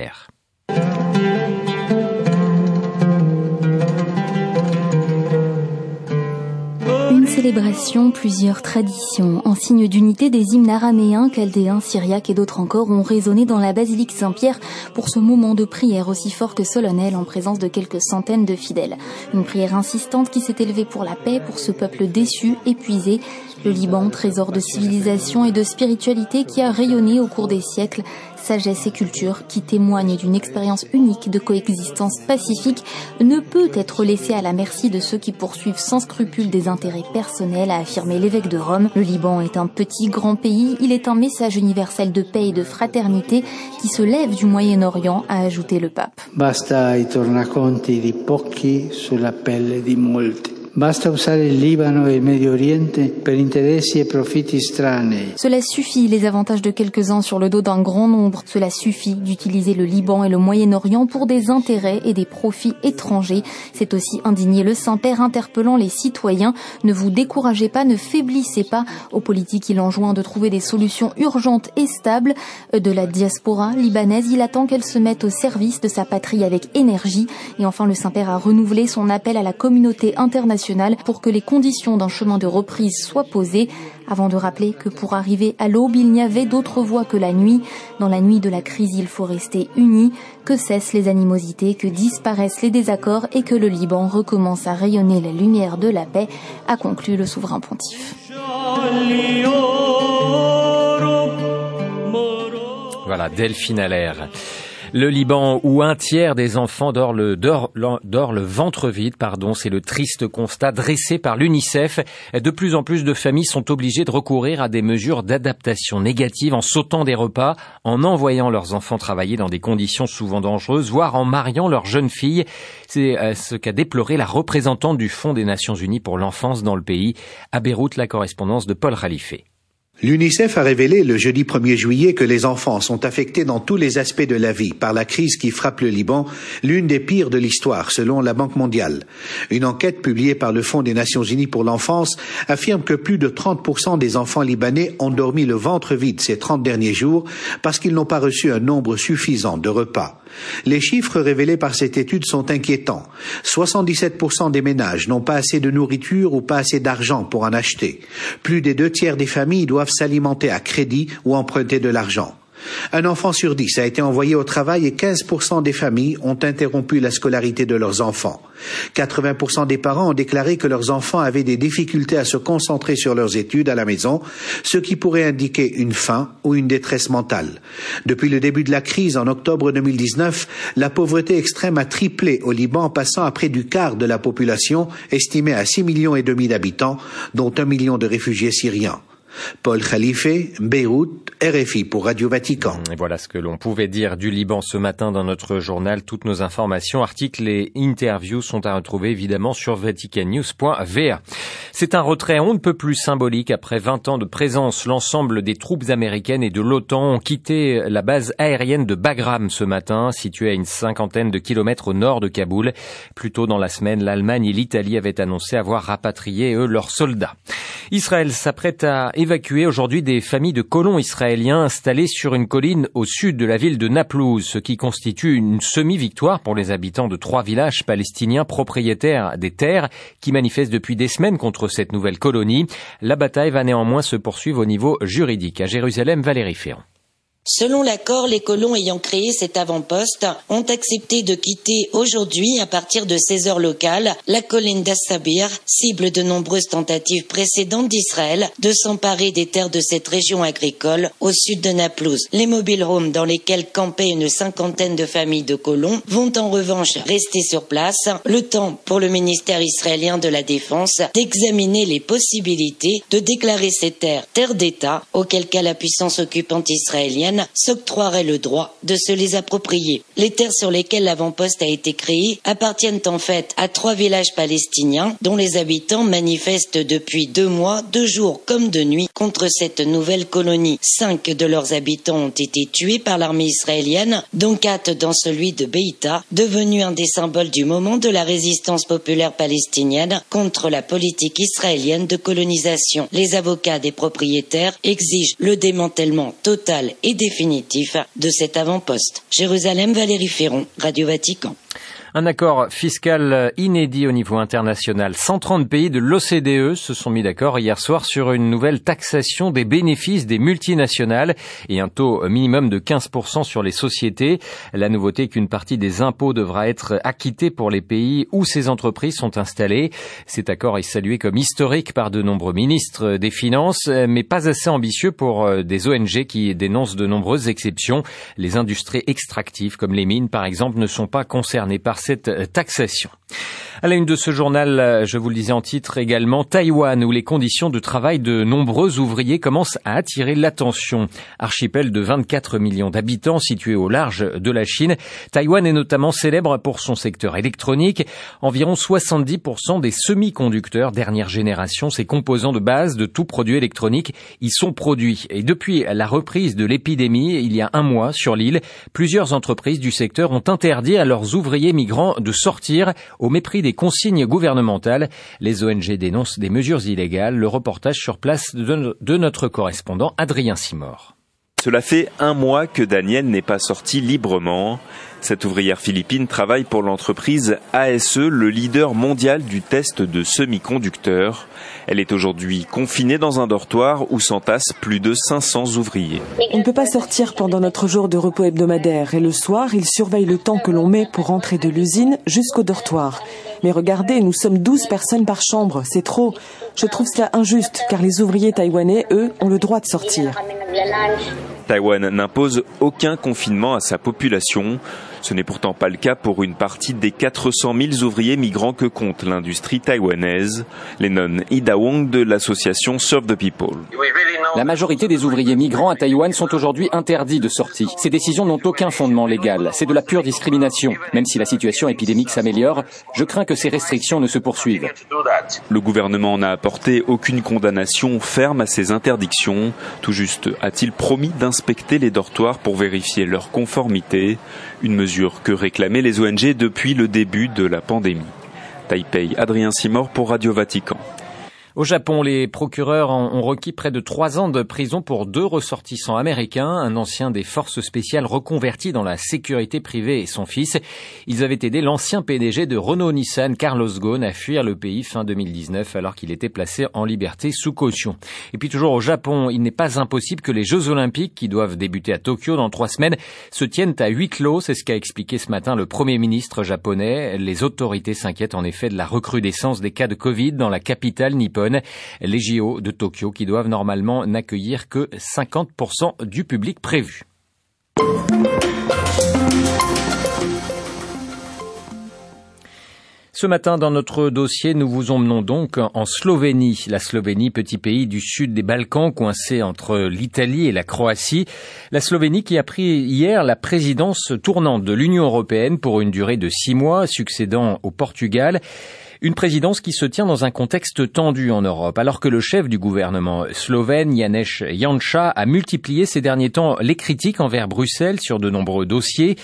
Une célébration, plusieurs traditions. En signe d'unité, des hymnes araméens, chaldéens, syriaques et d'autres encore ont résonné dans la basilique Saint-Pierre pour ce moment de prière aussi fort que solennel en présence de quelques centaines de fidèles. Une prière insistante qui s'est élevée pour la paix, pour ce peuple déçu, épuisé, le Liban, trésor de civilisation et de spiritualité qui a rayonné au cours des siècles, sagesse et culture qui témoignent d'une expérience unique de coexistence pacifique, ne peut être laissé à la merci de ceux qui poursuivent sans scrupule des intérêts personnels, a affirmé l'évêque de Rome. Le Liban est un petit grand pays, il est un message universel de paix et de fraternité qui se lève du Moyen-Orient, a ajouté le pape. Basta i tornaconti di pochi sulla pelle di molti. Basta usare e e. Cela suffit, les avantages de quelques-uns sur le dos d'un grand nombre. Cela suffit d'utiliser le Liban et le Moyen-Orient pour des intérêts et des profits étrangers. C'est aussi indigné le Saint-Père interpellant les citoyens. Ne vous découragez pas, ne faiblissez pas. Aux politiques, il enjoint de trouver des solutions urgentes et stables. De la diaspora libanaise, il attend qu'elle se mette au service de sa patrie avec énergie. Et enfin, le Saint-Père a renouvelé son appel à la communauté internationale pour que les conditions d'un chemin de reprise soient posées, avant de rappeler que pour arriver à l'aube, il n'y avait d'autre voie que la nuit. Dans la nuit de la crise, il faut rester unis, que cessent les animosités, que disparaissent les désaccords et que le Liban recommence à rayonner la lumière de la paix, a conclu le souverain pontife. Voilà, Delphine Allaire. Le Liban, où un tiers des enfants dort le, ventre vide, pardon, c'est le triste constat dressé par l'UNICEF. De plus en plus de familles sont obligées de recourir à des mesures d'adaptation négative en sautant des repas, en envoyant leurs enfants travailler dans des conditions souvent dangereuses, voire en mariant leurs jeunes filles. C'est euh, ce qu'a déploré la représentante du Fonds des Nations Unies pour l'enfance dans le pays. À Beyrouth, la correspondance de Paul Khalife. L'UNICEF a révélé le jeudi 1er juillet que les enfants sont affectés dans tous les aspects de la vie par la crise qui frappe le Liban, l'une des pires de l'histoire selon la Banque mondiale. Une enquête publiée par le Fonds des Nations Unies pour l'enfance affirme que plus de 30% des enfants libanais ont dormi le ventre vide ces 30 derniers jours parce qu'ils n'ont pas reçu un nombre suffisant de repas. Les chiffres révélés par cette étude sont inquiétants. 77% des ménages n'ont pas assez de nourriture ou pas assez d'argent pour en acheter. Plus des deux tiers des familles doivent s'alimenter à crédit ou emprunter de l'argent. Un enfant sur dix a été envoyé au travail et 15% des familles ont interrompu la scolarité de leurs enfants. 80% des parents ont déclaré que leurs enfants avaient des difficultés à se concentrer sur leurs études à la maison, ce qui pourrait indiquer une faim ou une détresse mentale. Depuis le début de la crise en octobre 2019, la pauvreté extrême a triplé au Liban, passant à près du quart de la population, estimée à 6 millions et demi d'habitants, dont un million de réfugiés syriens. Paul Khalife, Beyrouth, RFI pour Radio Vatican. Et voilà ce que l'on pouvait dire du Liban ce matin dans notre journal. Toutes nos informations, articles et interviews sont à retrouver évidemment sur vaticannews.va. C'est un retrait on ne peut plus symbolique après 20 ans de présence. L'ensemble des troupes américaines et de l'OTAN ont quitté la base aérienne de Bagram ce matin, située à une cinquantaine de kilomètres au nord de Kaboul. Plus tôt dans la semaine, l'Allemagne et l'Italie avaient annoncé avoir rapatrié eux leurs soldats. Israël s'apprête à évacuer aujourd'hui des familles de colons israéliens installés sur une colline au sud de la ville de Naplouse, ce qui constitue une semi-victoire pour les habitants de trois villages palestiniens propriétaires des terres qui manifestent depuis des semaines contre cette nouvelle colonie. La bataille va néanmoins se poursuivre au niveau juridique. À Jérusalem, Valérie. Selon l'accord, les colons ayant créé cet avant-poste ont accepté de quitter aujourd'hui, à partir de 16 heures locales, la colline d'Assabir, cible de nombreuses tentatives précédentes d'Israël de s'emparer des terres de cette région agricole au sud de Naplouse. Les mobile homes dans lesquels campaient une cinquantaine de familles de colons vont en revanche rester sur place, le temps pour le ministère israélien de la Défense d'examiner les possibilités de déclarer ces terres terres d'État, auquel cas la puissance occupante israélienne s'octroierait le droit de se les approprier. Les terres sur lesquelles l'avant-poste a été créé appartiennent en fait à trois villages palestiniens dont les habitants manifestent depuis deux mois, de jour comme de nuit, contre cette nouvelle colonie. Cinq de leurs habitants ont été tués par l'armée israélienne, dont quatre dans celui de Beïta, devenu un des symboles du moment de la résistance populaire palestinienne contre la politique israélienne de colonisation. Les avocats des propriétaires exigent le démantèlement total et définitif de cet avant-poste. Jérusalem, Valérie Ferron, Radio Vatican. Un accord fiscal inédit au niveau international. 130 pays de l'OCDE se sont mis d'accord hier soir sur une nouvelle taxation des bénéfices des multinationales et un taux minimum de 15% sur les sociétés. La nouveauté qu'une partie des impôts devra être acquittée pour les pays où ces entreprises sont installées. Cet accord est salué comme historique par de nombreux ministres des Finances, mais pas assez ambitieux pour euh, des ONG qui dénoncent de nombreuses exceptions. Les industries extractives comme les mines par exemple ne sont pas concernées par cette euh, taxation. À la de ce journal, euh, je vous le disais en titre également, Taïwan, où les conditions de travail de nombreux ouvriers commencent à attirer l'attention. Archipel de 24 millions d'habitants situé au large de la Chine, Taïwan est notamment célèbre pour son secteur électronique. Environ 70% des semi-conducteurs dernière génération, ces composants de base de tout produit électronique, y sont produits. Et depuis la reprise de l'épidémie, il y a un mois, sur l'île, plusieurs entreprises du secteur ont interdit à leurs ouvriers migrants de sortir au mépris des consignes gouvernementales. Les ONG dénoncent des mesures illégales. Le reportage sur place de notre correspondant Adrien Simor. Cela fait un mois que Daniel n'est pas sorti librement. Cette ouvrière philippine travaille pour l'entreprise ASE, le leader mondial du test de semi-conducteurs. Elle est aujourd'hui confinée dans un dortoir où s'entassent plus de 500 ouvriers. On ne peut pas sortir pendant notre jour de repos hebdomadaire et le soir, ils surveillent le temps que l'on met pour rentrer de l'usine jusqu'au dortoir. Mais regardez, nous sommes 12 personnes par chambre, c'est trop. Je trouve cela injuste car les ouvriers taïwanais, eux, ont le droit de sortir. Taïwan n'impose aucun confinement à sa population. Ce n'est pourtant pas le cas pour une partie des 400 000 ouvriers migrants que compte l'industrie taïwanaise. Lennon Ida Wong de l'association Serve the People. La majorité des ouvriers migrants à Taïwan sont aujourd'hui interdits de sortie. Ces décisions n'ont aucun fondement légal. C'est de la pure discrimination. Même si la situation épidémique s'améliore, je crains que ces restrictions ne se poursuivent. Le gouvernement n'a apporté aucune condamnation ferme à ces interdictions. Tout juste a-t-il promis d'inspecter les dortoirs pour vérifier leur conformité, une mesure que réclamaient les ONG depuis le début de la pandémie. Taipei, Adrien Simor pour Radio Vatican. Au Japon, les procureurs ont requis près de trois ans de prison pour deux ressortissants américains, un ancien des forces spéciales reconverti dans la sécurité privée et son fils. Ils avaient aidé l'ancien PDG de Renault-Nissan, Carlos Ghosn, à fuir le pays fin 2019 alors qu'il était placé en liberté sous caution. Et puis toujours au Japon, il n'est pas impossible que les Jeux Olympiques, qui doivent débuter à Tokyo dans trois semaines, se tiennent à huis clos. C'est ce qu'a expliqué ce matin le Premier ministre japonais. Les autorités s'inquiètent en effet de la recrudescence des cas de Covid dans la capitale nippone les JO de Tokyo qui doivent normalement n'accueillir que 50% du public prévu. Ce matin, dans notre dossier, nous vous emmenons donc en Slovénie. La Slovénie, petit pays du sud des Balkans, coincé entre l'Italie et la Croatie. La Slovénie qui a pris hier la présidence tournante de l'Union européenne pour une durée de six mois, succédant au Portugal. Une présidence qui se tient dans un contexte tendu en Europe, alors que le chef du gouvernement slovène, Janez Janša, a multiplié ces derniers temps les critiques envers Bruxelles sur de nombreux dossiers.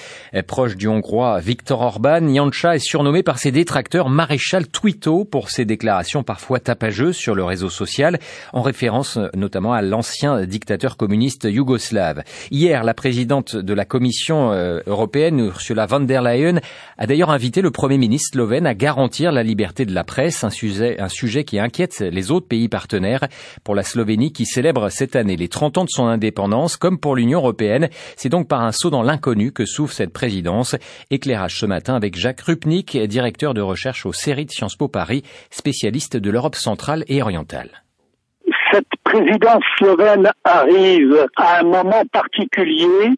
Proche du Hongrois Viktor Orban, Janša est surnommé par ses détracteurs maréchal Twito pour ses déclarations parfois tapageuses sur le réseau social, en référence notamment à l'ancien dictateur communiste yougoslave. Hier, la présidente de la Commission euh, européenne, Ursula von der Leyen, a d'ailleurs invité le Premier ministre slovène à garantir la liberté de la presse, un sujet, un sujet qui inquiète les autres pays partenaires. Pour la Slovénie qui célèbre cette année les 30 ans de son indépendance, comme pour l'Union européenne, c'est donc par un saut dans l'inconnu que s'ouvre cette présidence. Éclairage ce matin avec Jacques Rupnik, directeur de recherche au CERI de Sciences Po Paris, spécialiste de l'Europe centrale et orientale cette présidence slovène arrive à un moment particulier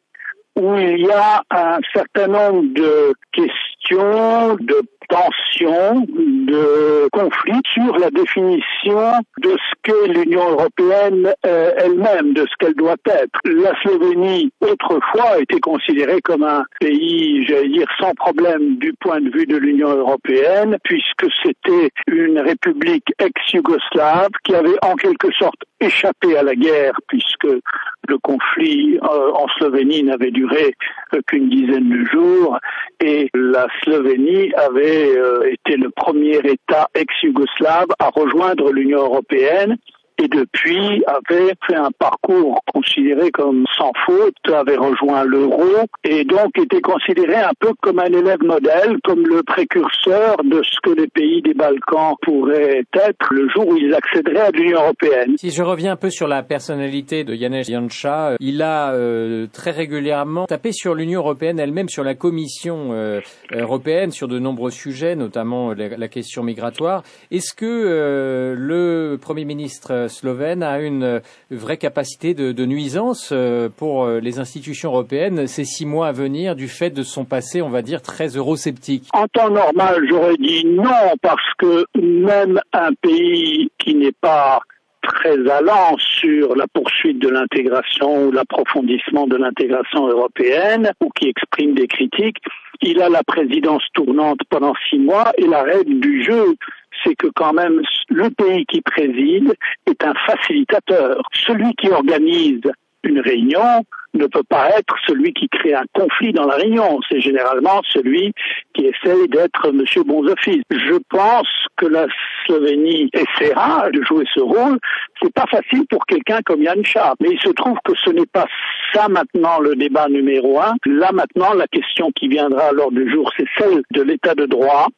où il y a un certain nombre de questions, de tensions, de conflits sur la définition de ce qu'est l'Union européenne euh, elle-même, de ce qu'elle doit être. La Slovénie, autrefois, était considérée comme un pays, j'allais dire, sans problème du point de vue de l'Union européenne, puisque c'était une république ex-yougoslave qui avait en quelque sorte échappé à la guerre, puisque le conflit euh, en Slovénie n'avait duré qu'une dizaine de jours, et la Slovénie avait euh, été le premier État ex-yougoslave à rejoindre l'Union européenne et depuis avait fait un parcours considéré comme sans faute, avait rejoint l'euro et donc était considéré un peu comme un élève modèle, comme le précurseur de ce que les pays des Balkans pourraient être le jour où ils accéderaient à l'Union européenne. Si je reviens un peu sur la personnalité de Janez Janša, euh, il a euh, très régulièrement tapé sur l'Union européenne elle-même, sur la Commission euh, européenne, sur de nombreux sujets, notamment la, la question migratoire. Est-ce que euh, le Premier ministre slovène a une euh, vraie capacité de, de nuisance euh, pour euh, les institutions européennes ces six mois à venir du fait de son passé, on va dire, très eurosceptique. En temps normal, j'aurais dit non, parce que même un pays qui n'est pas très allant sur la poursuite de l'intégration ou l'approfondissement de l'intégration européenne ou qui exprime des critiques, il a la présidence tournante pendant six mois et la règle du jeu, c'est que quand même le pays qui préside est un facilitateur. Celui qui organise une réunion ne peut pas être celui qui crée un conflit dans la réunion. C'est généralement celui qui essaye d'être Monsieur Bonzoffice. Je pense que la Slovénie essaiera de jouer ce rôle. C'est pas facile pour quelqu'un comme Yann Chap. Mais il se trouve que ce n'est pas ça maintenant le débat numéro un. Là maintenant, la question qui viendra l'ordre du jour, c'est celle de l'état de droit.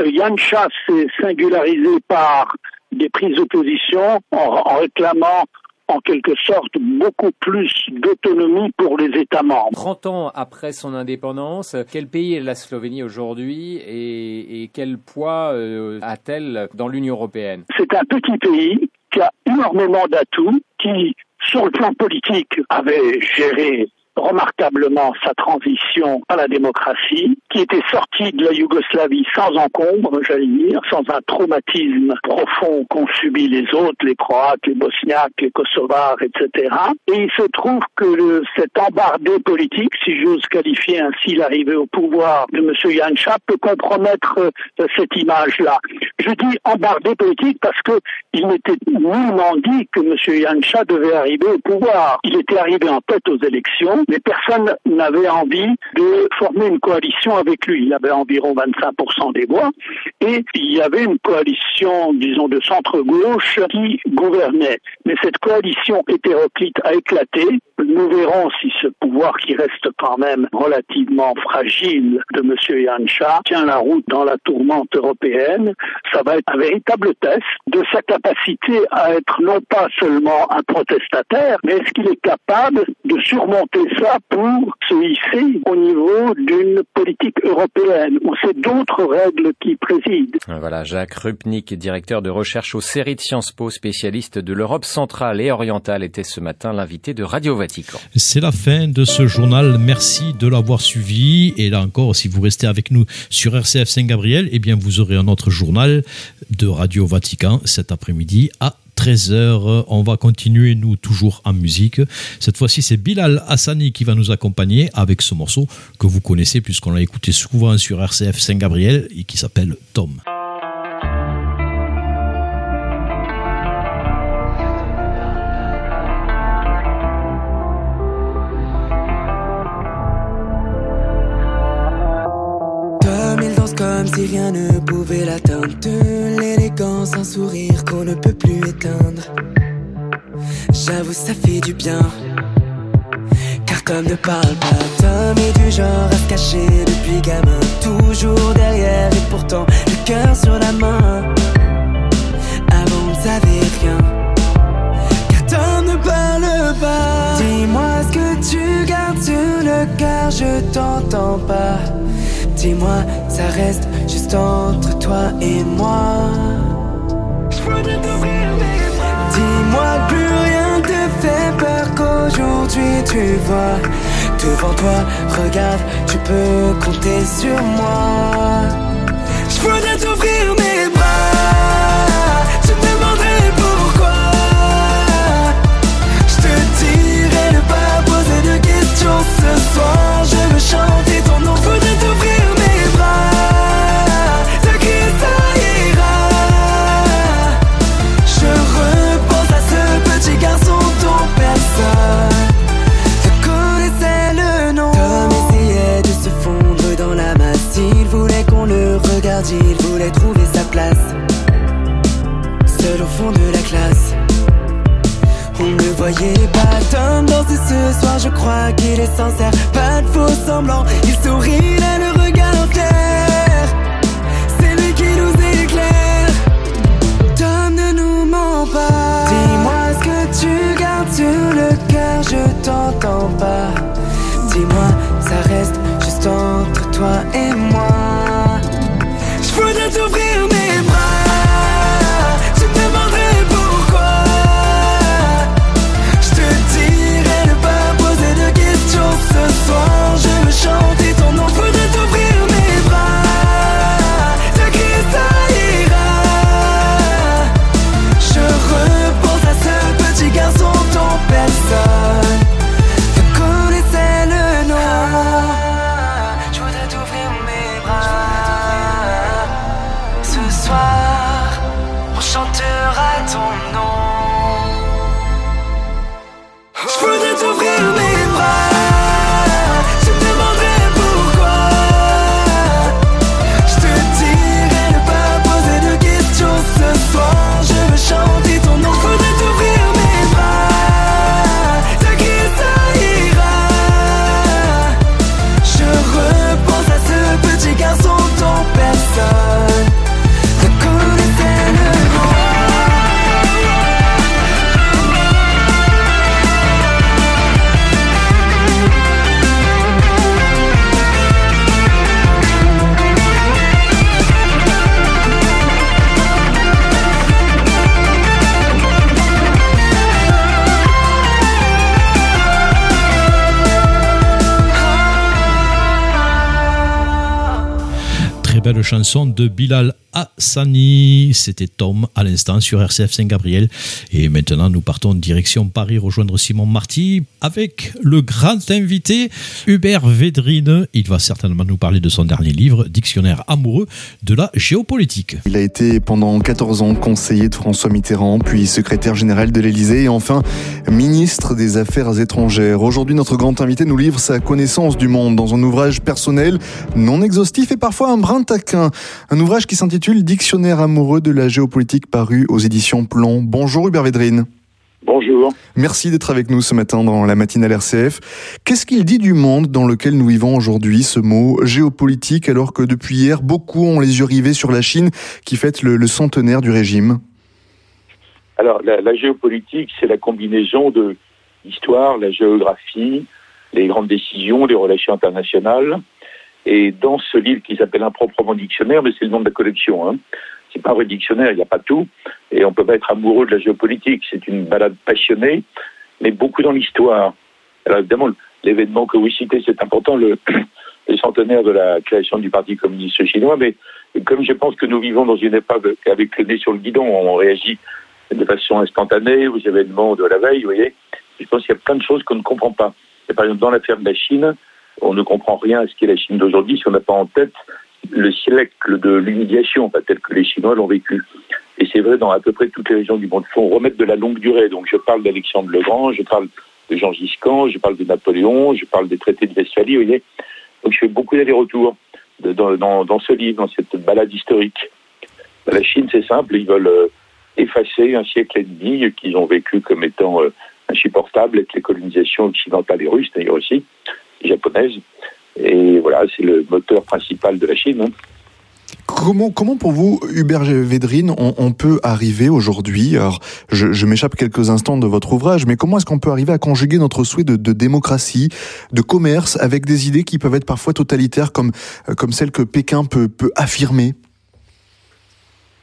Euh, Yann s'est singularisé par des prises de position en, en réclamant en quelque sorte beaucoup plus d'autonomie pour les États membres. 30 ans après son indépendance, quel pays est la Slovénie aujourd'hui et, et, quel poids euh, a-t-elle dans l'Union européenne? C'est un petit pays qui a énormément d'atouts, qui, sur le plan politique, avait géré remarquablement sa transition à la démocratie, qui était sorti de la Yougoslavie sans encombre, j'allais dire, sans un traumatisme profond qu'ont subi les autres, les Croates, les Bosniaques, les Kosovars, etc. Et il se trouve que le, cet embardé politique, si j'ose qualifier ainsi l'arrivée au pouvoir de M. Janša, peut compromettre euh, cette image-là. Je dis embardé politique parce que il n'était nullement dit que M. Janša devait arriver au pouvoir. Il était arrivé en tête aux élections mais personne n'avait envie de former une coalition avec lui. Il avait environ 25% des voix et il y avait une coalition, disons, de centre-gauche qui gouvernait. Mais cette coalition hétéroclite a éclaté. Nous verrons si ce pouvoir qui reste quand même relativement fragile de M. Janša tient la route dans la tourmente européenne. Ça va être un véritable test de sa capacité à être non pas seulement un protestataire, mais est-ce qu'il est capable de surmonter ça pour se hisser au niveau d'une politique européenne où c'est d'autres règles qui président? Voilà, Jacques Rupnik, directeur de recherche aux séries de Sciences Po, spécialiste de l'Europe centrale et orientale, était ce matin l'invité de Radio C'est la fin de ce journal. Merci de l'avoir suivi. Et là encore, si vous restez avec nous sur RCF Saint-Gabriel, eh bien, vous aurez un autre journal de Radio Vatican cet après-midi à 13h. On va continuer, nous, toujours en musique. Cette fois-ci, c'est Bilal Hassani qui va nous accompagner avec ce morceau que vous connaissez puisqu'on l'a écouté souvent sur RCF Saint-Gabriel et qui s'appelle Tom. Comme si rien ne pouvait l'atteindre. De l'élégance, un sourire qu'on ne peut plus éteindre. J'avoue, ça fait du bien. Car Tom ne parle pas. Tom est du genre à se cacher depuis gamin. Toujours derrière et pourtant le cœur sur la main. Avant, on ne savait rien. Car Tom ne parle pas. Dis-moi ce que tu gardes sur le cœur, je t'entends pas. Dis-moi, ça reste juste entre toi et moi. Dis-moi plus rien te fait peur qu'aujourd'hui tu vois. Devant toi, regarde, tu peux compter sur moi. Je voudrais t'ouvrir je crois qu'il est sincère. Pas de faux semblants, il sourit, il a le regard clair. C'est lui qui nous éclaire. Tom ne nous ment pas. Dis-moi ce que tu gardes sur le cœur, je t'entends pas. Chanson de Bilal Hassani. C'était Tom à l'instant sur RCF Saint-Gabriel. Et maintenant, nous partons direction Paris rejoindre Simon Marty avec le grand invité Hubert Védrine. Il va certainement nous parler de son dernier livre, Dictionnaire amoureux de la géopolitique. Il a été pendant 14 ans conseiller de François Mitterrand, puis secrétaire général de l'Élysée et enfin ministre des Affaires étrangères. Aujourd'hui, notre grand invité nous livre sa connaissance du monde dans un ouvrage personnel, non exhaustif et parfois un brin taquin. Un ouvrage qui s'intitule Dictionnaire amoureux de la géopolitique paru aux éditions Plomb. Bonjour Hubert Védrine. Bonjour. Merci d'être avec nous ce matin dans la matinale RCF. Qu'est-ce qu'il dit du monde dans lequel nous vivons aujourd'hui, ce mot géopolitique, alors que depuis hier, beaucoup ont les yeux rivés sur la Chine qui fête le, le centenaire du régime? Alors, la, la géopolitique, c'est la combinaison de l'histoire, la géographie, les grandes décisions, les relations internationales. Et dans ce livre qui s'appelle Improprement dictionnaire, mais c'est le nom de la collection, hein, c'est pas un vrai dictionnaire, il n'y a pas tout, et on peut pas être amoureux de la géopolitique. C'est une balade passionnée, mais beaucoup dans l'histoire. Alors évidemment, l'événement que vous citez, c'est important, le, le centenaire de la création du Parti communiste chinois, mais comme je pense que nous vivons dans une époque avec le nez sur le guidon, on réagit de façon instantanée aux événements de la veille, vous voyez, je pense qu'il y a plein de choses qu'on ne comprend pas. Et par exemple, dans l'affaire de la Chine, on ne comprend rien à ce qu'est la Chine d'aujourd'hui si on n'a pas en tête le siècle de l'humiliation, tel que les Chinois l'ont vécu. Et c'est vrai dans à peu près toutes les régions du monde. Il faut remettre de la longue durée. Donc je parle d'Alexandre le Grand, je parle de Jean Giscan, je parle de Napoléon, je parle des traités de Westphalie, vous voyez. Donc je fais beaucoup d'allers-retours dans, ce livre, dans cette balade historique. La Chine, c'est simple, ils veulent euh, effacer un siècle et demi qu'ils ont vécu comme étant euh, insupportable avec les colonisations occidentales et russes, d'ailleurs aussi, et japonaises. Et voilà, c'est le moteur principal de la Chine. Hein. Comment, comment pour vous, Hubert Védrine, on, on peut arriver aujourd'hui, alors je, je m'échappe quelques instants de votre ouvrage, mais comment est-ce qu'on peut arriver à conjuguer notre souhait de, de, démocratie, de commerce, avec des idées qui peuvent être parfois totalitaires comme, comme celles que Pékin peut, peut affirmer?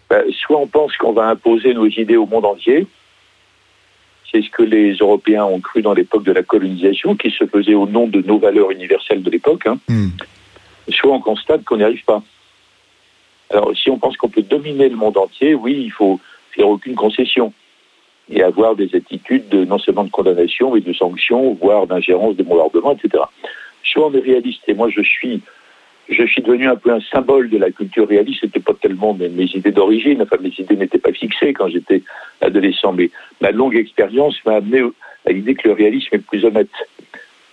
Ben, Soit on pense qu'on va imposer nos idées au monde entier, c'est ce que les Européens ont cru dans l'époque de la colonisation, qui se faisait au nom de nos valeurs universelles de l'époque. Hein. Mm. Soit on constate qu'on n'y arrive pas. Alors, si on pense qu'on peut dominer le monde entier, oui, il faut faire aucune concession et avoir des attitudes de, non seulement de condamnation, mais de sanctions, voire d'ingérence, de bombardement, etc. Soit on est réaliste, et moi je suis, je suis devenu un peu un symbole de la culture réaliste. C'était pas tellement mes, idées d'origine, enfin mes idées n'étaient pas fixées quand j'étais adolescent, mais ma longue expérience m'a amené à l'idée que le réalisme est plus honnête,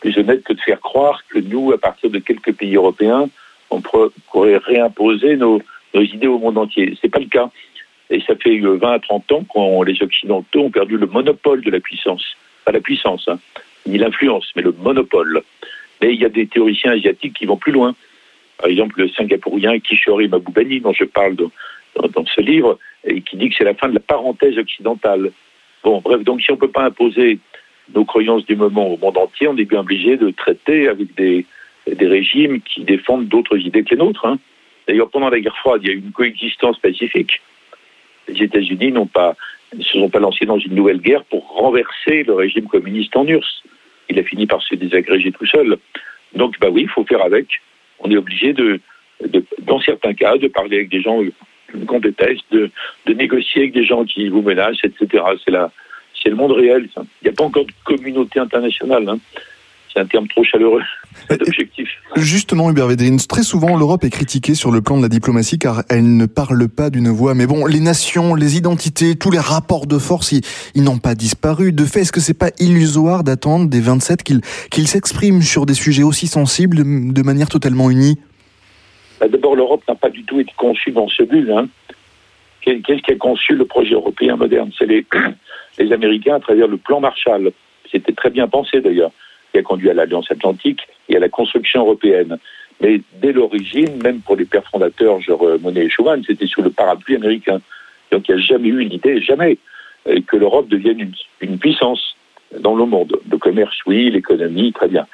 plus honnête que de faire croire que nous, à partir de quelques pays européens, on pourrait réimposer nos idées au monde entier. Ce n'est pas le cas. Et ça fait 20 à 30 ans que les Occidentaux ont perdu le monopole de la puissance. Pas la puissance, hein, ni l'influence, mais le monopole. Mais il y a des théoriciens asiatiques qui vont plus loin. Par exemple, le singapourien Kishori Mabubani, dont je parle dans, ce livre, et qui dit que c'est la fin de la parenthèse occidentale. Bon, bref, donc si on ne peut pas imposer nos croyances du moment au monde entier, on est bien obligé de traiter avec des, des régimes qui défendent d'autres idées que les nôtres. Hein. D'ailleurs, pendant la guerre froide, il y a eu une coexistence pacifique. Les États-Unis n'ont pas, ne se sont pas lancés dans une nouvelle guerre pour renverser le régime communiste en URSS. Il a fini par se désagréger tout seul. Donc, bah oui, il faut faire avec. On est obligé dans certains cas, de parler avec des gens qu'on déteste, de, négocier avec des gens qui vous menacent, etc. C'est la, c'est le monde réel. Il n'y a pas encore de communauté internationale. Hein c'est un terme trop chaleureux, d'objectif. Justement, Hubert Védrine, très souvent l'Europe est critiquée sur le plan de la diplomatie car elle ne parle pas d'une voix. Mais bon, les nations, les identités, tous les rapports de force, ils, ils n'ont pas disparu. De fait, est-ce que c'est pas illusoire d'attendre des 27 qu'ils s'expriment sur des sujets aussi sensibles de, de manière totalement unie? Bah D'abord, l'Europe n'a pas du tout été conçue dans ce but. Hein. Qu'est-ce qui a conçu le projet européen moderne? C'est les, les Américains à travers le plan Marshall. C'était très bien pensé d'ailleurs a conduit à l'Alliance Atlantique et à la construction européenne. Mais dès l'origine, même pour les pères fondateurs, genre euh, Monet et Schuman, c'était sous le parapluie américain. Donc il n'y a jamais eu l'idée, jamais, euh, que l'Europe devienne une, une, puissance dans le monde. Le commerce, oui, l'économie, très bien.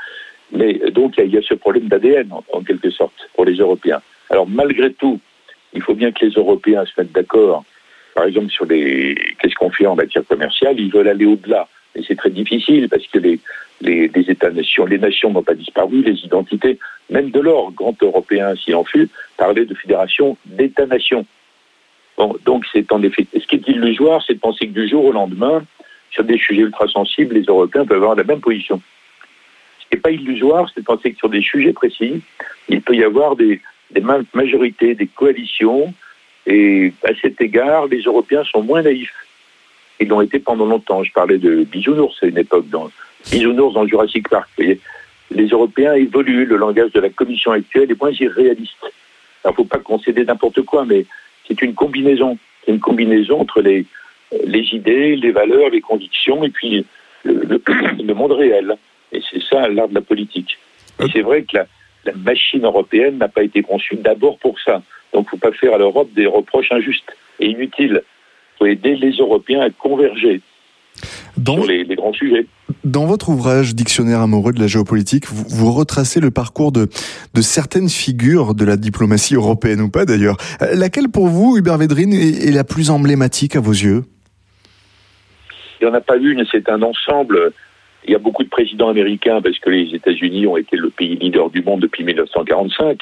Mais euh, donc il y, a ce problème d'ADN, en, en, quelque sorte, pour les Européens. Alors malgré tout, il faut bien que les Européens se mettent d'accord, par exemple, sur les qu'est-ce qu'on fait en matière commerciale? Ils veulent aller au-delà. Et c'est très difficile parce que les, les, États-nations, les nations n'ont pas disparu, les identités, même de l'or, grand européen s'il en fut, parlait de fédération d'États-nations. Donc c'est en effet, ce qui est illusoire, c'est de penser que du jour au lendemain, sur des sujets ultra sensibles, les Européens peuvent avoir la même position. Ce qui n'est pas illusoire, c'est de penser que sur des sujets précis, il peut y avoir des, des majorités, des coalitions, et à cet égard, les Européens sont moins naïfs. Ils l'ont été pendant longtemps. Je parlais de bisounours à une époque, dans bisounours dans Jurassic Park. Les Européens évoluent, le langage de la Commission actuelle est moins irréaliste. Alors, il ne faut pas concéder n'importe quoi, mais c'est une combinaison. C'est une combinaison entre les, les idées, les valeurs, les convictions, et puis le monde réel. Et c'est ça l'art de la politique. Et c'est vrai que la, la machine européenne n'a pas été conçue d'abord pour ça. Donc, il ne faut pas faire à l'Europe des reproches injustes et inutiles. Faut aider les Européens à converger. sur les, les, grands sujets. Dans votre ouvrage Dictionnaire amoureux de la géopolitique, vous, vous retracez le parcours de, de certaines figures de la diplomatie européenne ou pas d'ailleurs. Laquelle pour vous, Hubert Védrine, est, est la plus emblématique à vos yeux? Il n'y en a pas une, c'est un ensemble. Il y a beaucoup de présidents américains parce que les États-Unis ont été le pays leader du monde depuis 1945.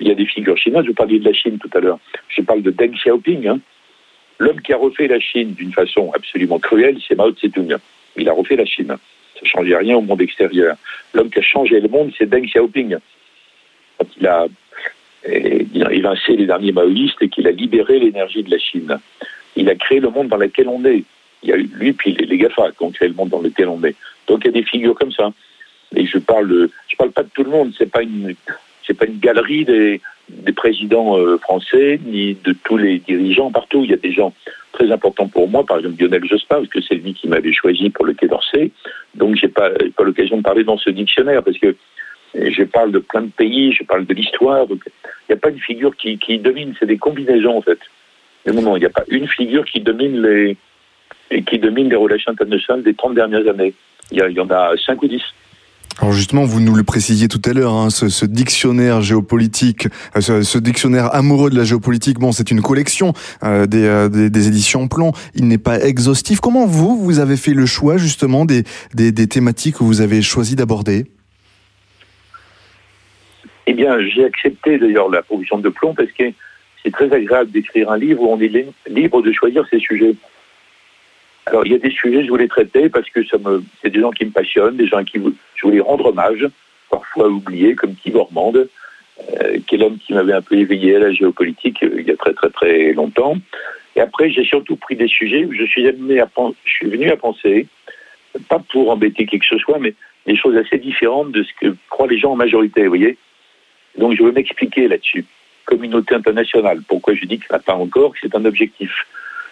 Il y a des figures chinoises. Je parlais de la Chine tout à l'heure. Je parle de Deng Xiaoping. Hein. L'homme qui a refait la Chine d'une façon absolument cruelle, c'est Mao Tse-tung. Il a refait la Chine. Ça ne changeait rien au monde extérieur. L'homme qui a changé le monde, c'est Deng Xiaoping. Quand il a évincé les derniers maoïstes et qu'il a libéré l'énergie de la Chine. Il a créé le monde dans lequel on est. Il y a eu lui puis les, les GAFA qui ont créé le monde dans lequel on est. Donc il y a des figures comme ça. Et je parle, je parle pas de tout le monde. C'est pas une, c'est pas une galerie des, des présidents euh, français ni de tous les dirigeants partout. Il y a des gens très importants pour moi, par exemple Lionel Jospin, parce que c'est lui qui m'avait choisi pour le Quai d'Orsay. Donc j'ai pas, pas l'occasion de parler dans ce dictionnaire parce que je parle de plein de pays, je parle de l'histoire. Il n'y a pas une figure qui, domine, c'est des combinaisons en fait. Mais non, non, il n'y a pas une figure qui domine les qui domine les relations internationales des 30 dernières années. Il y, il y en a 5 ou 10. Alors justement, vous nous le précisiez tout à l'heure, hein, ce, ce, dictionnaire géopolitique, euh, ce, ce, dictionnaire amoureux de la géopolitique, bon, c'est une collection euh, des, euh, des, éditions Plomb. Il n'est pas exhaustif. Comment vous, vous avez fait le choix justement des, des, des thématiques que vous avez choisi d'aborder? Eh bien, j'ai accepté d'ailleurs la proposition de Plomb parce que c'est très agréable d'écrire un livre où on est libre de choisir ses sujets. Alors, il y a des sujets que je voulais traiter parce que c'est des gens qui me passionnent, des gens qui je voulais rendre hommage, parfois oubliés, comme Tibor Mande, euh, qui est l'homme qui m'avait un peu éveillé à la géopolitique euh, il y a très très très longtemps. Et après, j'ai surtout pris des sujets où je suis amené à je suis venu à penser, pas pour embêter qui que ce soit, mais des choses assez différentes de ce que croient les gens en majorité, vous voyez. Donc, je veux m'expliquer là-dessus. Communauté internationale, pourquoi je dis qu'il n'y en pas encore, que c'est un objectif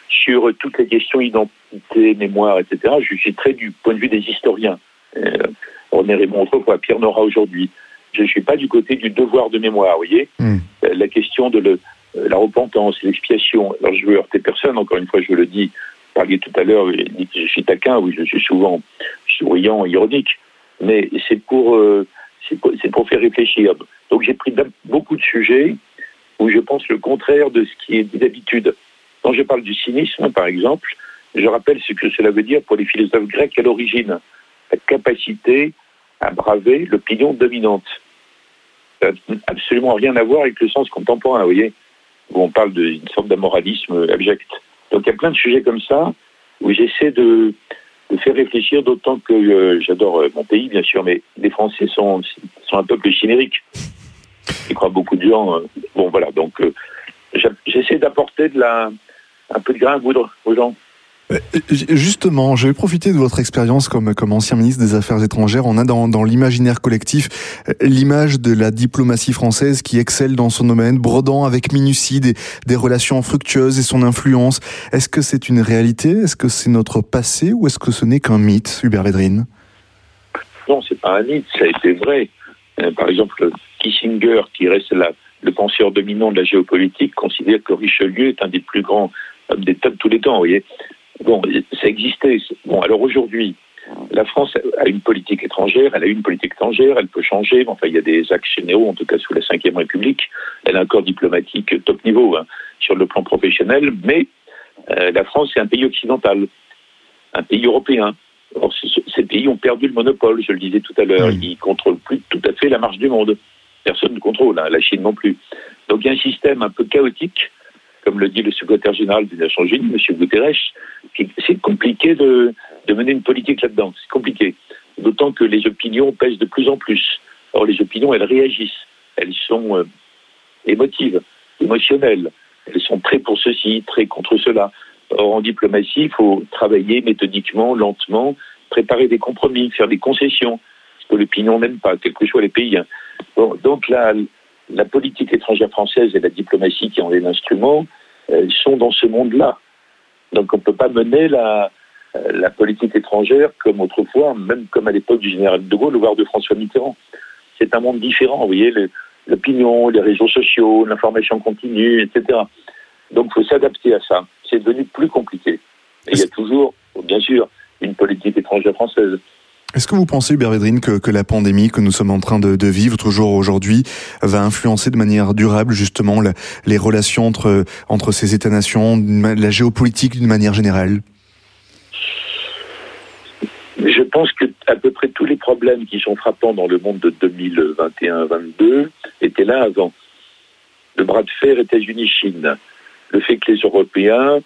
sur toutes les questions identité, mémoire, etc. Je suis très du point de vue des historiens. Euh, René Raymond autrefois, Pierre Nora aujourd'hui. Je ne suis pas du côté du devoir de mémoire, vous voyez. Mm. Euh, la question de le, euh, la repentance, l'expiation. Alors je veux heurter personne, encore une fois, je le dis. Vous parliez tout à l'heure, je suis taquin, oui, je suis souvent souriant, ironique. Mais c'est pour, euh, pour, pour, faire réfléchir. Donc j'ai pris beaucoup de sujets où je pense le contraire de ce qui est d'habitude. Quand je parle du cynisme, par exemple, je rappelle ce que cela veut dire pour les philosophes grecs à l'origine. La capacité à braver l'opinion dominante. Ça n'a absolument rien à voir avec le sens contemporain, vous voyez, où on parle d'une sorte d'amoralisme abject. Donc il y a plein de sujets comme ça où j'essaie de, faire réfléchir, d'autant que euh, j'adore mon pays, bien sûr, mais les Français sont, sont un peuple chimérique. Je crois beaucoup de gens. Euh, bon, voilà, donc euh, j'essaie d'apporter de la, un peu de grain à moudre aux gens. Justement, je vais profiter de votre expérience comme, ancien ministre des Affaires étrangères. On a dans, l'imaginaire collectif l'image de la diplomatie française qui excelle dans son domaine, brodant avec minutie des, relations fructueuses et son influence. Est-ce que c'est une réalité? Est-ce que c'est notre passé ou est-ce que ce n'est qu'un mythe, Hubert Védrine? Non, c'est pas un mythe, ça a été vrai. Par exemple, Kissinger, qui reste le penseur dominant de la géopolitique, considère que Richelieu est un des plus grands de tous les temps, vous voyez. Bon, ça existait. Bon, alors aujourd'hui, la France a une politique étrangère, elle a une politique étrangère, elle peut changer. Enfin, il y a des axes généraux, en tout cas sous la Ve République. Elle a un corps diplomatique top niveau hein, sur le plan professionnel, mais euh, la France est un pays occidental, un pays européen. Or, ces pays ont perdu le monopole, je le disais tout à l'heure. Mmh. Ils contrôlent plus tout à fait la marche du monde. Personne ne contrôle, hein, la Chine non plus. Donc il y a un système un peu chaotique comme le dit le secrétaire général des Nations Unies, M. Guterres, c'est compliqué de, mener une politique là-dedans. C'est compliqué. D'autant que les opinions pèsent de plus en plus. Or, les opinions, elles réagissent. Elles sont euh, émotives, émotionnelles. Elles sont très pour ceci, très contre cela. Or, en diplomatie, il faut travailler méthodiquement, lentement, préparer des compromis, faire des concessions, ce que l'opinion n'aime pas, quels que soient les pays. Bon, donc là, la politique étrangère française et la diplomatie qui en est l'instrument euh, sont dans ce monde-là. Donc on ne peut pas mener la, euh, la politique étrangère comme autrefois, même comme à l'époque du général de Gaulle, voire de François Mitterrand. C'est un monde différent, vous voyez, l'opinion, les réseaux sociaux, l'information continue, etc. Donc il faut s'adapter à ça. C'est devenu plus compliqué. Et il y a toujours, bien sûr, une politique étrangère française. Est-ce que vous pensez, Hubert Védrine, que, la pandémie que nous sommes en train de, vivre toujours aujourd'hui va influencer de manière durable justement les relations entre, entre ces États-nations, la géopolitique d'une manière générale? Je pense que à peu près tous les problèmes qui sont frappants dans le monde de 2021-22 étaient là avant. Le bras de fer États-Unis-Chine, le fait que les Européens,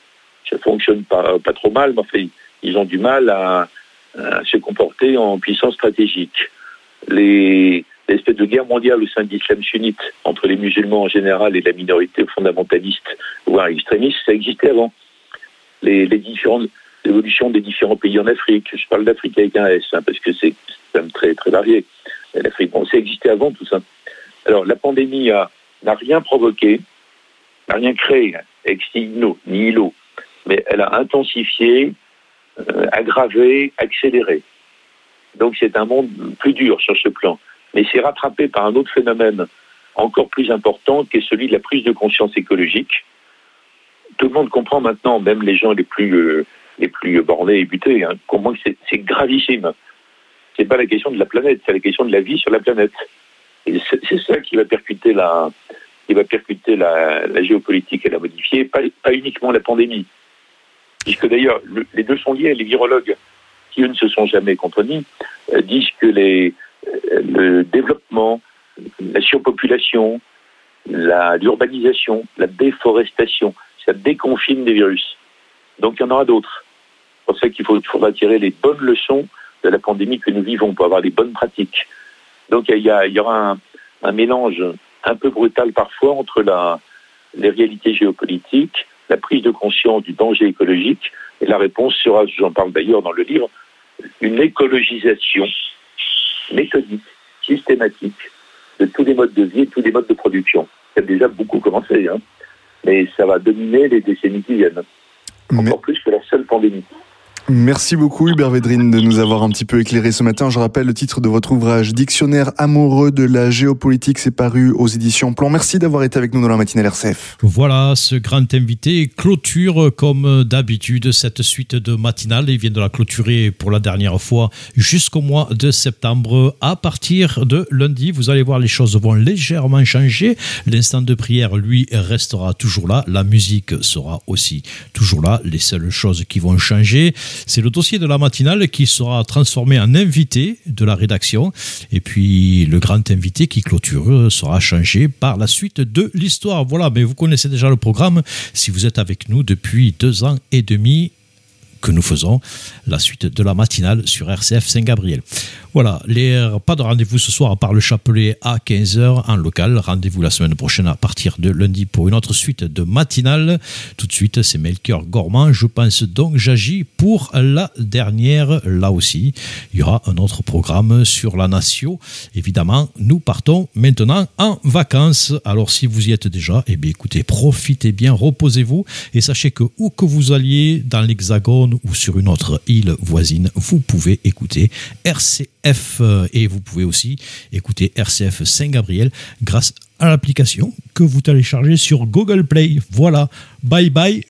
ça fonctionne pas, pas trop mal, mais enfin, ils ont du mal à, à se comporter en puissance stratégique. Les l'espèce de guerre mondiale au sein de l'islam sunnite entre les musulmans en général et la minorité fondamentaliste, voire extrémiste, ça existait avant. Les, les différentes évolutions des différents pays en Afrique, je parle d'Afrique avec un S, hein, parce que c'est quand même très, très varié. L'Afrique, bon, ça existait avant tout ça. Alors, la pandémie n'a rien provoqué, n'a rien créé, ex ni ILO, mais elle a intensifié euh, aggravé, accéléré. Donc c'est un monde plus dur sur ce plan. Mais c'est rattrapé par un autre phénomène encore plus important qui est celui de la prise de conscience écologique. Tout le monde comprend maintenant, même les gens les plus, euh, les plus bornés et butés, hein, c'est gravissime. C'est pas la question de la planète, c'est la question de la vie sur la planète. C'est ça qui va percuter la, qui va percuter la, géopolitique et la modifier, pas uniquement la pandémie puisque d'ailleurs les deux sont liés. Les virologues, qui eux ne se sont jamais contredits, euh, disent que les, euh, le développement, la surpopulation, l'urbanisation, la, déforestation, ça déconfine des virus. Donc il y en aura d'autres. C'est pour ça qu'il faut, faudra tirer les bonnes leçons de la pandémie que nous vivons pour avoir les bonnes pratiques. Donc il y, aura un, un, mélange un peu brutal parfois entre la, les réalités géopolitiques, la prise de conscience du danger écologique. Et la réponse sera, j'en parle d'ailleurs dans le livre, une écologisation méthodique, systématique de tous les modes de vie et tous les modes de production. Ça a déjà beaucoup commencé, hein, mais ça va dominer les décennies qui viennent, encore plus que la seule pandémie. Merci beaucoup Hubert Védrine de nous avoir un petit peu éclairé ce matin. Je rappelle le titre de votre ouvrage Dictionnaire amoureux de la géopolitique, c'est paru aux éditions Plan. Merci d'avoir été avec nous dans la matinale RCF. Voilà, ce grand invité clôture comme d'habitude cette suite de matinale. Il vient de la clôturer pour la dernière fois jusqu'au mois de septembre. À partir de lundi, vous allez voir les choses vont légèrement changer. L'instant de prière, lui, restera toujours là. La musique sera aussi toujours là. Les seules choses qui vont changer, c'est le dossier de la matinale qui sera transformé en invité de la rédaction. Et puis le grand invité qui clôture sera changé par la suite de l'histoire. Voilà, mais vous connaissez déjà le programme si vous êtes avec nous depuis deux ans et demi que nous faisons la suite de la matinale sur RCF Saint-Gabriel. Voilà, les, pas de rendez-vous ce soir à part le chapelet à 15h en local. Rendez-vous la semaine prochaine à partir de lundi pour une autre suite de matinale. Tout de suite, c'est Melchior Gormand. Je pense donc j'agis pour la dernière là aussi. Il y aura un autre programme sur la nation. Évidemment, nous partons maintenant en vacances. Alors si vous y êtes déjà, eh bien écoutez, profitez bien, reposez-vous et sachez que où que vous alliez dans l'Hexagone ou sur une autre île voisine, vous pouvez écouter RCF F et vous pouvez aussi écouter RCF Saint-Gabriel grâce à l'application que vous téléchargez sur Google Play. Voilà, bye bye.